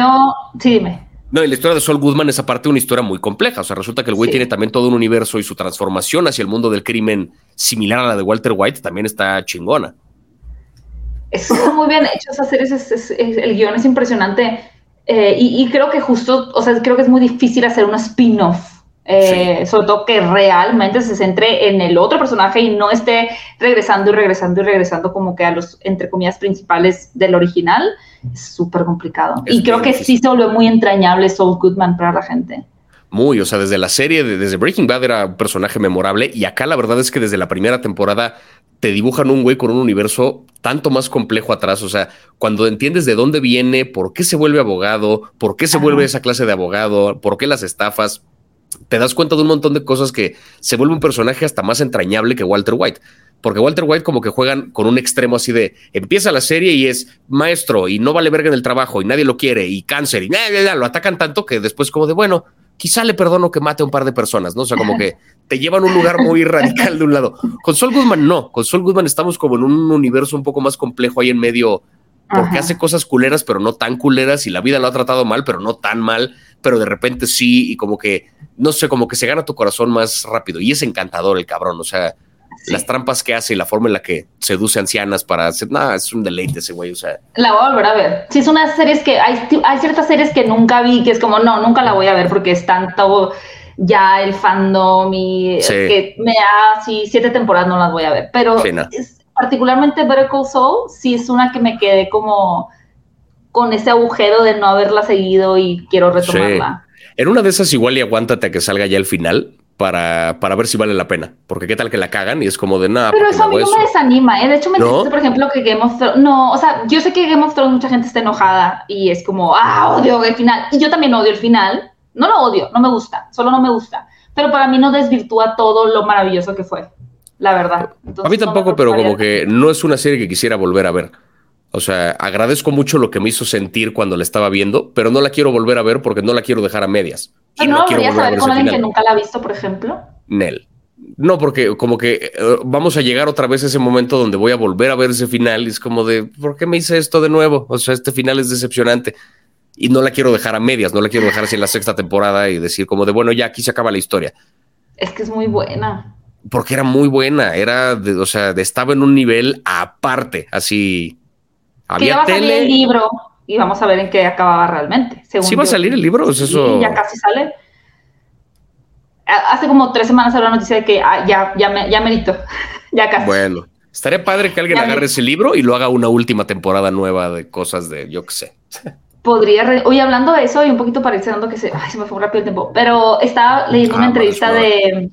Speaker 3: sí, dime.
Speaker 1: No, y la historia de Saul Goodman es aparte una historia muy compleja. O sea, resulta que el güey tiene también todo un universo y su transformación hacia el mundo del crimen similar a la de Walter White también está chingona.
Speaker 3: Está muy bien hecho esa serie, el guion es impresionante. Eh, y, creo que justo, o sea, creo que es muy difícil hacer un spin-off eh, sobre todo que realmente se centre en el otro personaje y no esté regresando y regresando y regresando como que a los, entre comillas, principales del original, es súper complicado. y creo que sí se volvió muy entrañable Saul Goodman para la gente.
Speaker 1: Muy, o sea, desde la serie, desde Breaking Bad era un personaje memorable y acá la verdad es que desde la primera temporada te dibujan un güey con un universo tanto más complejo atrás. O sea, cuando entiendes de dónde viene, por qué se vuelve abogado, por qué se vuelve esa clase de abogado, por qué las estafas, te das cuenta de un montón de cosas que se vuelve un personaje hasta más entrañable que Walter White. Porque Walter White como que juegan con un extremo así de empieza la serie y es maestro y no vale verga en el trabajo y nadie lo quiere y cáncer y nada, lo atacan tanto que después como de bueno, quizá le perdono que mate a un par de personas, ¿no? O sea, como que te llevan a un lugar muy <laughs> radical de un lado. Con Sol Goodman no, con Sol Goodman estamos como en un universo un poco más complejo ahí en medio porque hace cosas culeras pero no tan culeras y la vida lo ha tratado mal pero no tan mal pero de repente sí, y como que, no sé, como que se gana tu corazón más rápido. Y es encantador el cabrón, o sea, las trampas que hace y la forma en la que seduce ancianas para hacer, nada, es un deleite ese güey, o sea.
Speaker 3: La voy a volver a ver. Sí, es una series que, hay, hay ciertas series que nunca vi, que es como, no, nunca la voy a ver porque es tanto ya el fandom y que me da, sí, siete temporadas no las voy a ver, pero es, particularmente Better Call Saul, sí es una que me quedé como con ese agujero de no haberla seguido y quiero retomarla.
Speaker 1: En una de esas igual y aguántate a que salga ya el final para, para ver si vale la pena. Porque qué tal que la cagan y es como de nada.
Speaker 3: Pero eso a mí no me desanima, ¿eh? De hecho, me ¿No? por ejemplo, que Game of Thrones. No, o sea, yo sé que Game of Thrones mucha gente está enojada y es como, ah, odio el final. Y yo también odio el final. No lo odio, no me gusta, solo no me gusta. Pero para mí no desvirtúa todo lo maravilloso que fue, la verdad.
Speaker 1: a mí tampoco, pero como que no es una serie que quisiera volver a ver. O sea, agradezco mucho lo que me hizo sentir cuando la estaba viendo, pero no la quiero volver a ver porque no la quiero dejar a medias.
Speaker 3: ¿Y no, quiero volver a ver con alguien que nunca la ha visto, por ejemplo?
Speaker 1: Nel. No, porque como que eh, vamos a llegar otra vez a ese momento donde voy a volver a ver ese final y es como de, ¿por qué me hice esto de nuevo? O sea, este final es decepcionante y no la quiero dejar a medias, no la quiero dejar así en la sexta temporada y decir como de, bueno, ya aquí se acaba la historia.
Speaker 3: Es que es muy buena.
Speaker 1: Porque era muy buena, era, de, o sea, estaba en un nivel aparte, así
Speaker 3: había va a salir el libro y vamos a ver en qué acababa realmente.
Speaker 1: ¿Sí va a salir el libro? eso...
Speaker 3: ya casi sale. Hace como tres semanas salió la noticia de que ah, ya, ya, me, ya merito. <laughs> ya casi.
Speaker 1: Bueno, estaría padre que alguien agarre ese libro y lo haga una última temporada nueva de cosas de, yo qué sé. <laughs>
Speaker 3: Podría, oye, hablando de eso y un poquito pareciendo que se, ay, se me fue rápido el tiempo, pero estaba leyendo una ah, entrevista de,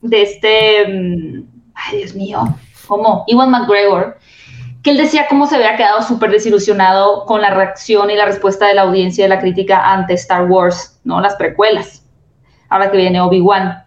Speaker 3: de este, mm, ay, Dios mío, ¿cómo? Iwan McGregor, que él decía cómo se había quedado súper desilusionado con la reacción y la respuesta de la audiencia y de la crítica ante Star Wars, ¿no? Las precuelas, ahora que viene Obi-Wan.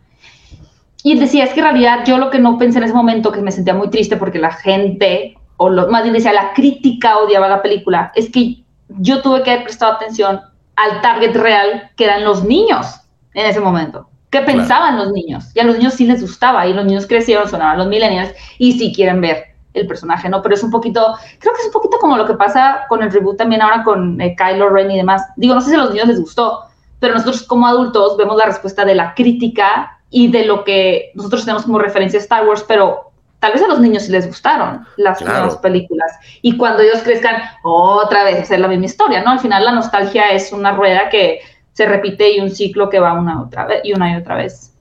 Speaker 3: Y él decía, es que en realidad yo lo que no pensé en ese momento, que me sentía muy triste porque la gente, o más bien decía, la crítica odiaba la película, es que yo tuve que haber prestado atención al target real, que eran los niños en ese momento. ¿Qué pensaban los niños? Y a los niños sí les gustaba, y los niños crecieron, sonaban los millennials, y sí quieren ver el personaje, ¿no? Pero es un poquito, creo que es un poquito como lo que pasa con el reboot también ahora con eh, Kylo Ren y demás. Digo, no sé si a los niños les gustó, pero nosotros como adultos vemos la respuesta de la crítica y de lo que nosotros tenemos como referencia a Star Wars, pero tal vez a los niños sí les gustaron las nuevas películas. Y cuando ellos crezcan, otra vez hacer la misma historia, ¿no? Al final la nostalgia es una rueda que se repite y un ciclo que va una otra vez y una y otra vez.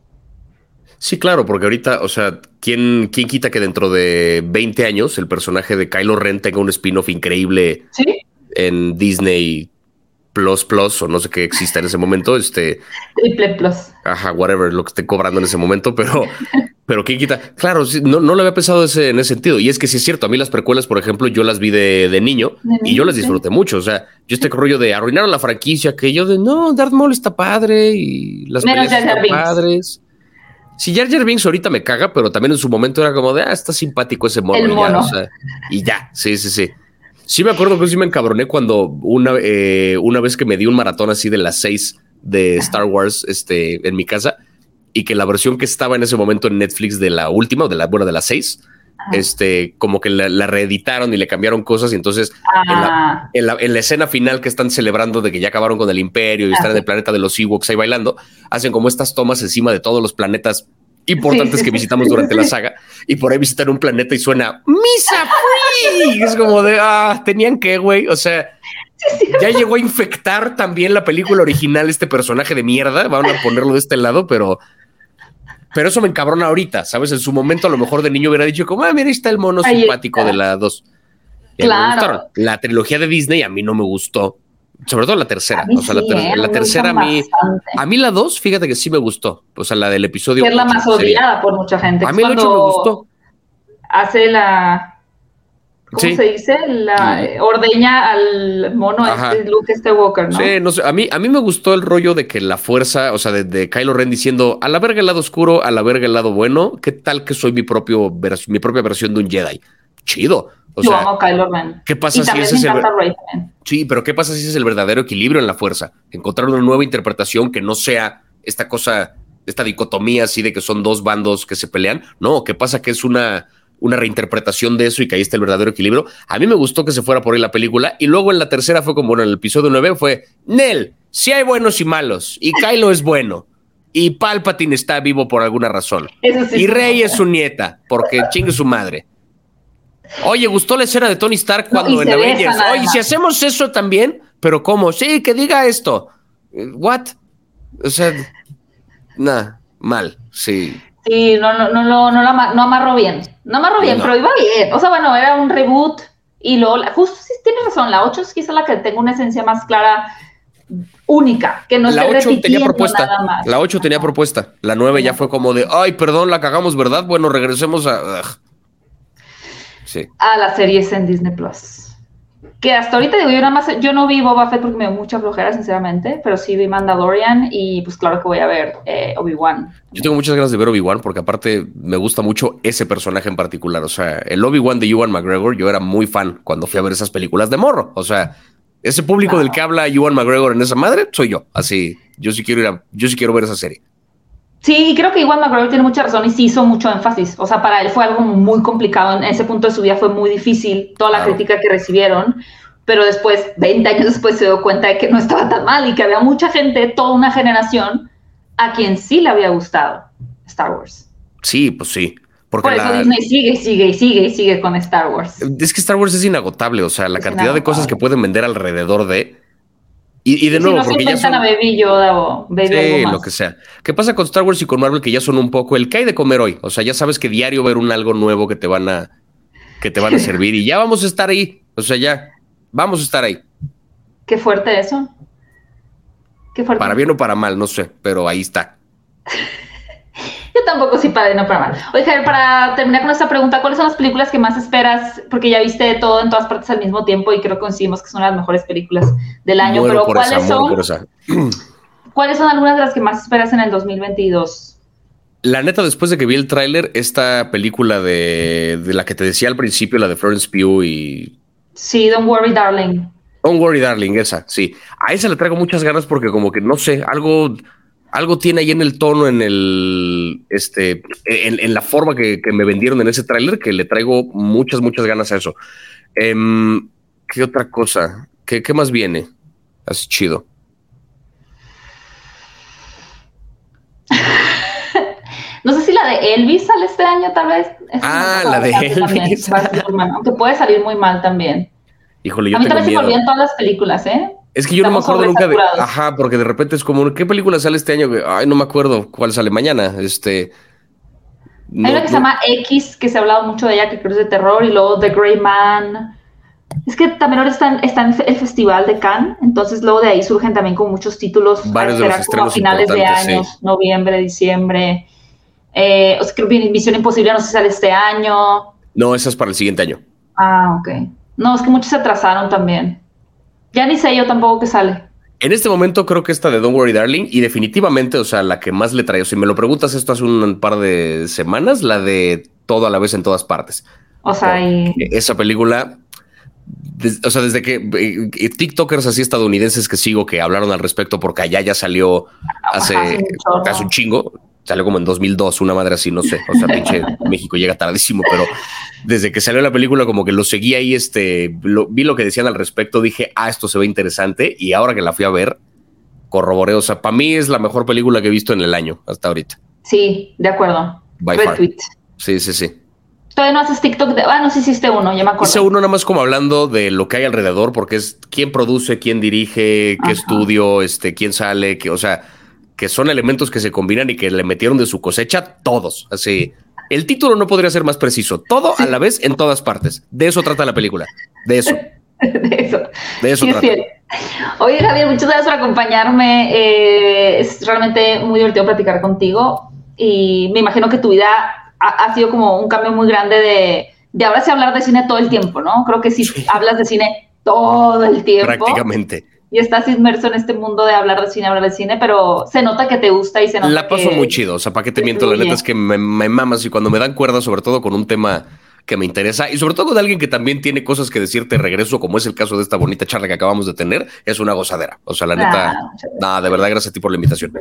Speaker 1: Sí, claro, porque ahorita, o sea, ¿quién, quién quita que dentro de 20 años el personaje de Kylo Ren tenga un spin-off increíble en Disney Plus Plus o no sé qué exista en ese momento? Este.
Speaker 3: Triple Plus.
Speaker 1: Ajá, whatever, lo que esté cobrando en ese momento, pero, pero ¿quién quita? Claro, no, no lo había pensado ese, en ese sentido. Y es que sí es cierto, a mí las precuelas, por ejemplo, yo las vi de, niño, y yo las disfruté mucho. O sea, yo este rollo de arruinaron la franquicia, que yo de no, Darth Maul está padre y las están padres. Si Jar Jar Binks ahorita me caga, pero también en su momento era como de, ah, está simpático ese mono. Y, ya, o sea, y ya, sí, sí, sí. Sí me acuerdo que sí me encabroné cuando una, eh, una vez que me di un maratón así de las seis de Star Wars este, en mi casa y que la versión que estaba en ese momento en Netflix de la última o de la, bueno, de las seis, este, como que la, reeditaron y le cambiaron cosas. Y entonces, ah. en, la, escena final que están celebrando de que ya acabaron con el imperio y están en el planeta de los Ewoks ahí bailando, hacen como estas tomas encima de todos los planetas importantes que visitamos durante la saga. Y por ahí visitan un planeta y suena Misa Free. Es como de, ah, tenían que, güey. O sea, ya llegó a infectar también la película original este personaje de mierda. Van a ponerlo de este lado, pero pero eso me encabrona ahorita, ¿sabes? En su momento a lo mejor de niño hubiera dicho como, ah, mira, ahí está el mono simpático de la 2. Claro. La trilogía de Disney a mí no me gustó. Sobre todo la tercera. O sea, la, ¿eh? tercera a mí. A mí la 2, fíjate que sí me gustó. O sea, la del episodio.
Speaker 3: es la más odiada por mucha gente.
Speaker 1: A mí la 8 me gustó.
Speaker 3: Hace la ¿cómo se dice? La ordeña al mono este Luke Skywalker, ¿no? Sí,
Speaker 1: no sé, a mí, a mí me gustó el rollo de que la fuerza, o sea, de, Kylo Ren diciendo, a la verga el lado oscuro, a la verga el lado bueno, ¿qué tal que soy mi, propio mi propia versión de un Jedi? Chido.
Speaker 3: O Yo amo Kylo Ren.
Speaker 1: ¿Qué pasa si ese es el Sí, pero ¿qué pasa si ese es el verdadero equilibrio en la fuerza? Encontrar una nueva interpretación que no sea esta cosa, esta dicotomía así de que son dos bandos que se pelean. No, ¿qué pasa que es una una reinterpretación de eso y que ahí está el verdadero equilibrio. A mí me gustó que se fuera por ahí la película y luego en la tercera fue como en el episodio 9 fue Nel, si hay buenos y malos y Kylo es bueno y Palpatine está vivo por alguna razón y Rey es su nieta porque chingue su madre. Oye, gustó la escena de Tony Stark cuando en Avengers. Oye, si hacemos eso también, pero ¿cómo? Sí, que diga esto. What? O sea, nada, mal, sí.
Speaker 3: Sí, no, no, no, no, no, no amarró bien. No amarró bien, pero iba bien. O sea, bueno, era un reboot. Y luego, justo sí tienes razón, la 8 es quizá la que tengo una esencia más clara, única, que no la 8 tenía
Speaker 1: propuesta.
Speaker 3: Nada más.
Speaker 1: La 8 tenía propuesta. La 9 ya fue como de, ay, perdón, la cagamos, ¿verdad? Bueno, regresemos a.
Speaker 3: Sí. A las series en Disney Plus que hasta ahorita digo, yo nada más, yo no vi Boba Fett porque me dio mucha flojera, sinceramente, pero sí vi Mandalorian y pues claro que voy a ver eh, Obi-Wan.
Speaker 1: Yo tengo muchas ganas de ver Obi-Wan porque aparte me gusta mucho ese personaje en particular, o sea, el Obi-Wan de Ewan McGregor, yo era muy fan cuando fui a ver esas películas de morro, o sea, ese público del que habla Ewan McGregor en esa madre, soy yo, así, yo sí quiero ir a, yo sí quiero ver esa serie.
Speaker 3: Sí, y creo que Ewan McGregor tiene mucha razón y sí hizo mucho énfasis. O sea, para él fue algo muy complicado. En ese punto de su vida fue muy difícil toda la crítica que recibieron. Pero después, 20 años después, se dio cuenta de que no estaba tan mal y que había mucha gente, toda una generación, a quien sí le había gustado Star Wars.
Speaker 1: Sí, pues sí.
Speaker 3: Porque Por eso Disney sigue sigue sigue sigue con Star Wars.
Speaker 1: Es que Star Wars es inagotable. O sea, la cantidad de cosas que pueden vender alrededor de y, de nuevo, porque ya son...
Speaker 3: a Baby Yoda o Baby
Speaker 1: Sí, lo que sea. ¿Qué pasa con Star Wars y con Marvel que ya son un poco el que hay de comer hoy? O sea, ya sabes que diario ver un algo nuevo que te van a que te van a servir y ya vamos a estar ahí. O sea, ya vamos a estar ahí.
Speaker 3: Qué fuerte eso.
Speaker 1: Qué fuerte. Para bien o para mal, no sé, pero ahí está. <laughs>
Speaker 3: Tampoco sí para no para mal. Oye, Javier, para terminar con esta pregunta, ¿cuáles son las películas que más esperas? Porque ya viste todo en todas partes al mismo tiempo y creo que coincidimos que son las mejores películas del año. pero ¿cuáles son? <clears throat> ¿Cuáles son algunas de las que más esperas en el 2022?
Speaker 1: La neta, después de que vi el tráiler, esta película de, de, la que te decía al principio, la de Florence Pugh y...
Speaker 3: Sí, Don't Worry Darling.
Speaker 1: Don't Worry Darling, esa, sí. A esa le traigo muchas ganas porque como que, no sé, algo algo tiene ahí en el tono, en el, este, en, la forma que, me vendieron en ese tráiler, que le traigo muchas, muchas ganas a eso. Em, ¿Qué otra cosa? ¿Qué, más viene? Así chido. <laughs>
Speaker 3: no sé si la de Elvis sale este año, tal vez.
Speaker 1: ah, la de Elvis.
Speaker 3: aunque puede salir muy mal también.
Speaker 1: Híjole, yo
Speaker 3: a mí también se volvían todas las películas, ¿eh?
Speaker 1: Es que yo no me acuerdo nunca de. Ajá, porque de repente es como, ¿qué película sale este año? Ay, no me acuerdo cuál sale mañana. Este.
Speaker 3: Hay una que se llama X, que se ha hablado mucho de ella, que creo es de terror, y luego The Grey Man. Es que también ahora está, en el Festival de Cannes, entonces luego de ahí surgen también como muchos títulos.
Speaker 1: Varios de los estrenos a finales de año,
Speaker 3: noviembre, diciembre. Eh, o sea, creo que Misión Imposible no sé si sale este año.
Speaker 1: No, esa es para el siguiente año.
Speaker 3: Ah, ok. No, es que muchos se atrasaron también. Ya ni sé yo tampoco que sale.
Speaker 1: En este momento creo que esta de Don't Worry Darling y definitivamente, o sea, la que más le traigo, si me lo preguntas esto hace un par de semanas, la de todo a la vez en todas partes.
Speaker 3: O sea, y...
Speaker 1: esa película, o sea, desde que eh, TikTokers así estadounidenses que sigo que hablaron al respecto porque allá ya salió hace, hace, un, chingo, Salió como en 2002, una madre así, no sé. O sea, pinche <laughs> México llega tardísimo, pero desde que salió la película, como que lo seguí ahí, este, vi lo que decían al respecto, dije, ah, esto se ve interesante. Y ahora que la fui a ver, corroboré. O sea, para mí es la mejor película que he visto en el año hasta ahorita.
Speaker 5: Sí, de acuerdo.
Speaker 1: By Sí, sí, sí.
Speaker 5: Todavía no haces TikTok de. Ah, no, sí hiciste uno, ya me acuerdo.
Speaker 1: Hice uno nada más como hablando de lo que hay alrededor, porque es quién produce, quién dirige, qué estudio, este, quién sale, que, o sea, que son elementos que se combinan y que le metieron de su cosecha todos. Así. El título no podría ser más preciso. Todo a la vez en todas partes. De eso trata la película. De eso. <laughs>
Speaker 5: de eso.
Speaker 1: De eso trata.
Speaker 5: Oye, Javier, muchas gracias por acompañarme. Eh, es realmente muy divertido platicar contigo y me imagino que tu vida ha, sido como un cambio muy grande de, de ahora sí hablar de cine todo el tiempo, ¿no? Creo que si hablas de cine todo el tiempo.
Speaker 1: Prácticamente.
Speaker 5: Y estás inmerso en este mundo de hablar de cine, hablar de cine, pero se nota que te gusta y se nota
Speaker 1: La paso muy chido, o sea, ¿para qué te miento? La neta es que me, me mamas y cuando me dan cuerda, sobre todo con un tema que me interesa y sobre todo con alguien que también tiene cosas que decirte regreso, como es el caso de esta bonita charla que acabamos de tener, es una gozadera. O sea, la neta, ah, nada, de verdad, gracias a ti por la invitación.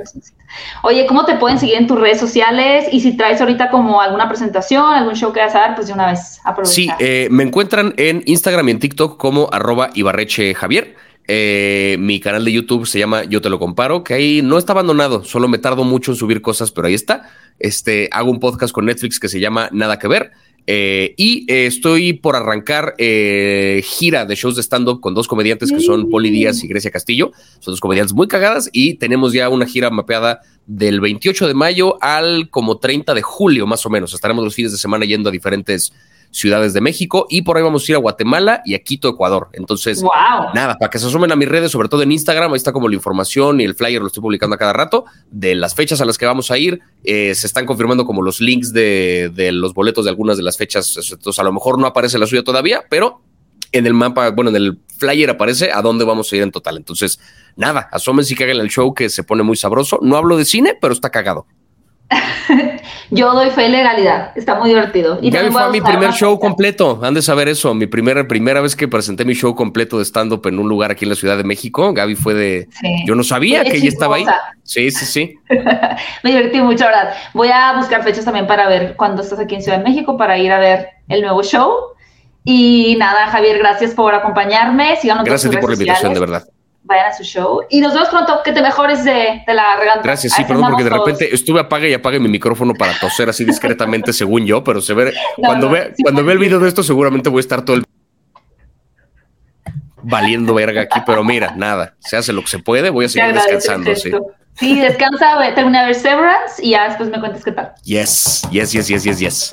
Speaker 5: Oye, ¿cómo te pueden seguir en tus redes sociales? Y si traes ahorita como alguna presentación, algún show que vas a dar, pues de una vez aprovecha.
Speaker 1: Sí, eh, me encuentran en Instagram y en TikTok como arroba Ibarreche Javier. Eh, mi canal de YouTube se llama Yo Te Lo Comparo, que ahí no está abandonado, solo me tardo mucho en subir cosas, pero ahí está. Este, hago un podcast con Netflix que se llama Nada que Ver. Eh, y eh, estoy por arrancar eh, gira de shows de stand-up con dos comediantes que son Poli Díaz y Grecia Castillo. Son dos comediantes muy cagadas y tenemos ya una gira mapeada del 28 de mayo al como 30 de julio más o menos. Estaremos los fines de semana yendo a diferentes ciudades de México y por ahí vamos a ir a Guatemala y a Quito, Ecuador. Entonces, nada, para que se asumen a mis redes, sobre todo en Instagram, ahí está como la información y el flyer lo estoy publicando a cada rato de las fechas a las que vamos a ir. Eh, se están confirmando como los links de, de, los boletos de algunas de las fechas. Entonces, a lo mejor no aparece la suya todavía, pero en el mapa, bueno, en el flyer aparece a dónde vamos a ir en total. Entonces, nada, asómense y que hagan el show que se pone muy sabroso. No hablo de cine, pero está cagado.
Speaker 5: Yo doy fe y legalidad. Está muy divertido.
Speaker 1: Y Gaby fue mi primer show completo. Han de saber eso. Mi primera, primera vez que presenté mi show completo de stand-up en un lugar aquí en la Ciudad de México. Gaby fue de. Yo no sabía que ella estaba ahí. Sí, sí, sí. <laughs>
Speaker 5: Me divertí mucho, ¿verdad? Voy a buscar fechas también para ver cuándo estás aquí en Ciudad de México para ir a ver el nuevo show. Y nada, Javier, gracias por acompañarme. Síganos
Speaker 1: gracias a ti por la invitación, de verdad
Speaker 5: vayan a su show. Y nos vemos pronto, que te mejores de, de la garganta.
Speaker 1: Gracias, sí, perdón, porque de repente estuve apague y apague mi micrófono para toser así discretamente, según yo, pero se ve, <laughs> cuando, ve, cuando ve el video de esto, seguramente voy a estar todo el valiendo verga aquí, pero mira, nada, se hace lo que se puede, voy a seguir descansando, sí.
Speaker 5: Sí, descansa, termina a ver Severance y ya después me cuentas qué tal.
Speaker 1: Yes, yes, yes, yes, yes, yes.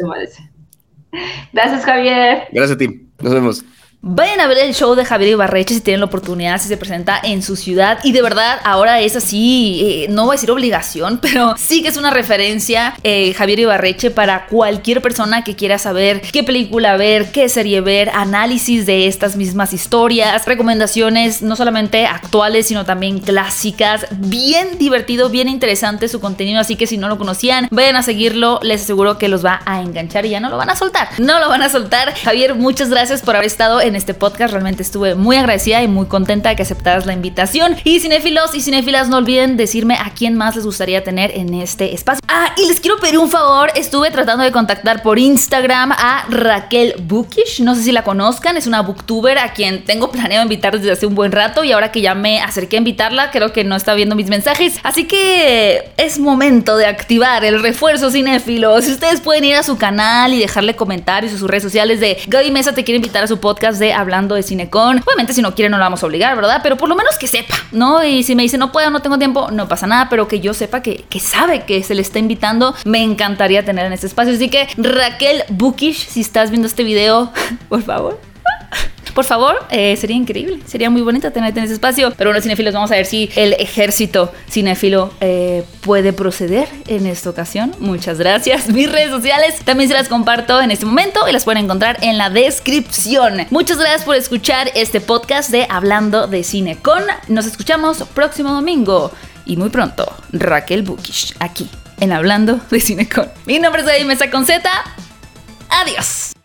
Speaker 5: Gracias, Javier.
Speaker 1: Gracias a ti. Nos vemos.
Speaker 3: Vayan a ver el show de Javier Ibarreche si tienen la oportunidad, si se presenta en su ciudad. Y de verdad, ahora es así, eh, no voy a decir obligación, <laughs> pero sí que es una referencia eh, Javier Ibarreche para cualquier persona que quiera saber qué película ver, qué serie ver, análisis de estas mismas historias, recomendaciones no solamente actuales, sino también clásicas. Bien divertido, bien interesante su contenido. Así que si no lo conocían, vayan a seguirlo. Les aseguro que los va a enganchar y ya no lo van a soltar. No lo van a soltar. Javier, muchas gracias por haber estado en este podcast. Realmente estuve muy agradecida y muy contenta de que aceptaras la invitación. Y cinéfilos y cinéfilas, no olviden decirme a quién más les gustaría tener en este espacio. Ah, y les quiero pedir un favor. Estuve tratando de contactar por Instagram a Raquel Bookish. No sé si la conozcan, es una booktuber a quien tengo planeado invitar desde hace un buen rato. Y ahora que ya me acerqué a invitarla, creo que no está viendo mis mensajes. Así que es momento de activar el refuerzo cinéfilo. Si ustedes pueden ir a su canal y dejarle comentarios en sus redes sociales de Gaby Mesa te quiere invitar a su podcast de Hablando de Cinecon. Obviamente si no quiere no lo vamos a obligar, ¿verdad? Pero por lo menos que sepa, ¿no? Y si me dice no puedo, no tengo tiempo, no pasa nada, pero que yo sepa que, que sabe que se le está invitando, me encantaría tener en este espacio. Así que Raquel Bukish, si estás viendo este video, <laughs> por favor, por favor, eh, sería increíble, sería muy bonito tenerte en ese espacio. Pero bueno, cinefilos, vamos a ver si el ejército cinéfilo eh, puede proceder en esta ocasión. Muchas gracias. <laughs> Mis redes sociales también se las comparto en este momento y las pueden encontrar en la descripción. Muchas gracias por escuchar este podcast de Hablando de Cine con. Nos escuchamos próximo domingo y muy pronto, Raquel Bukish, aquí en Hablando de Cine con. Mi nombre es David Mesa Z. Adiós.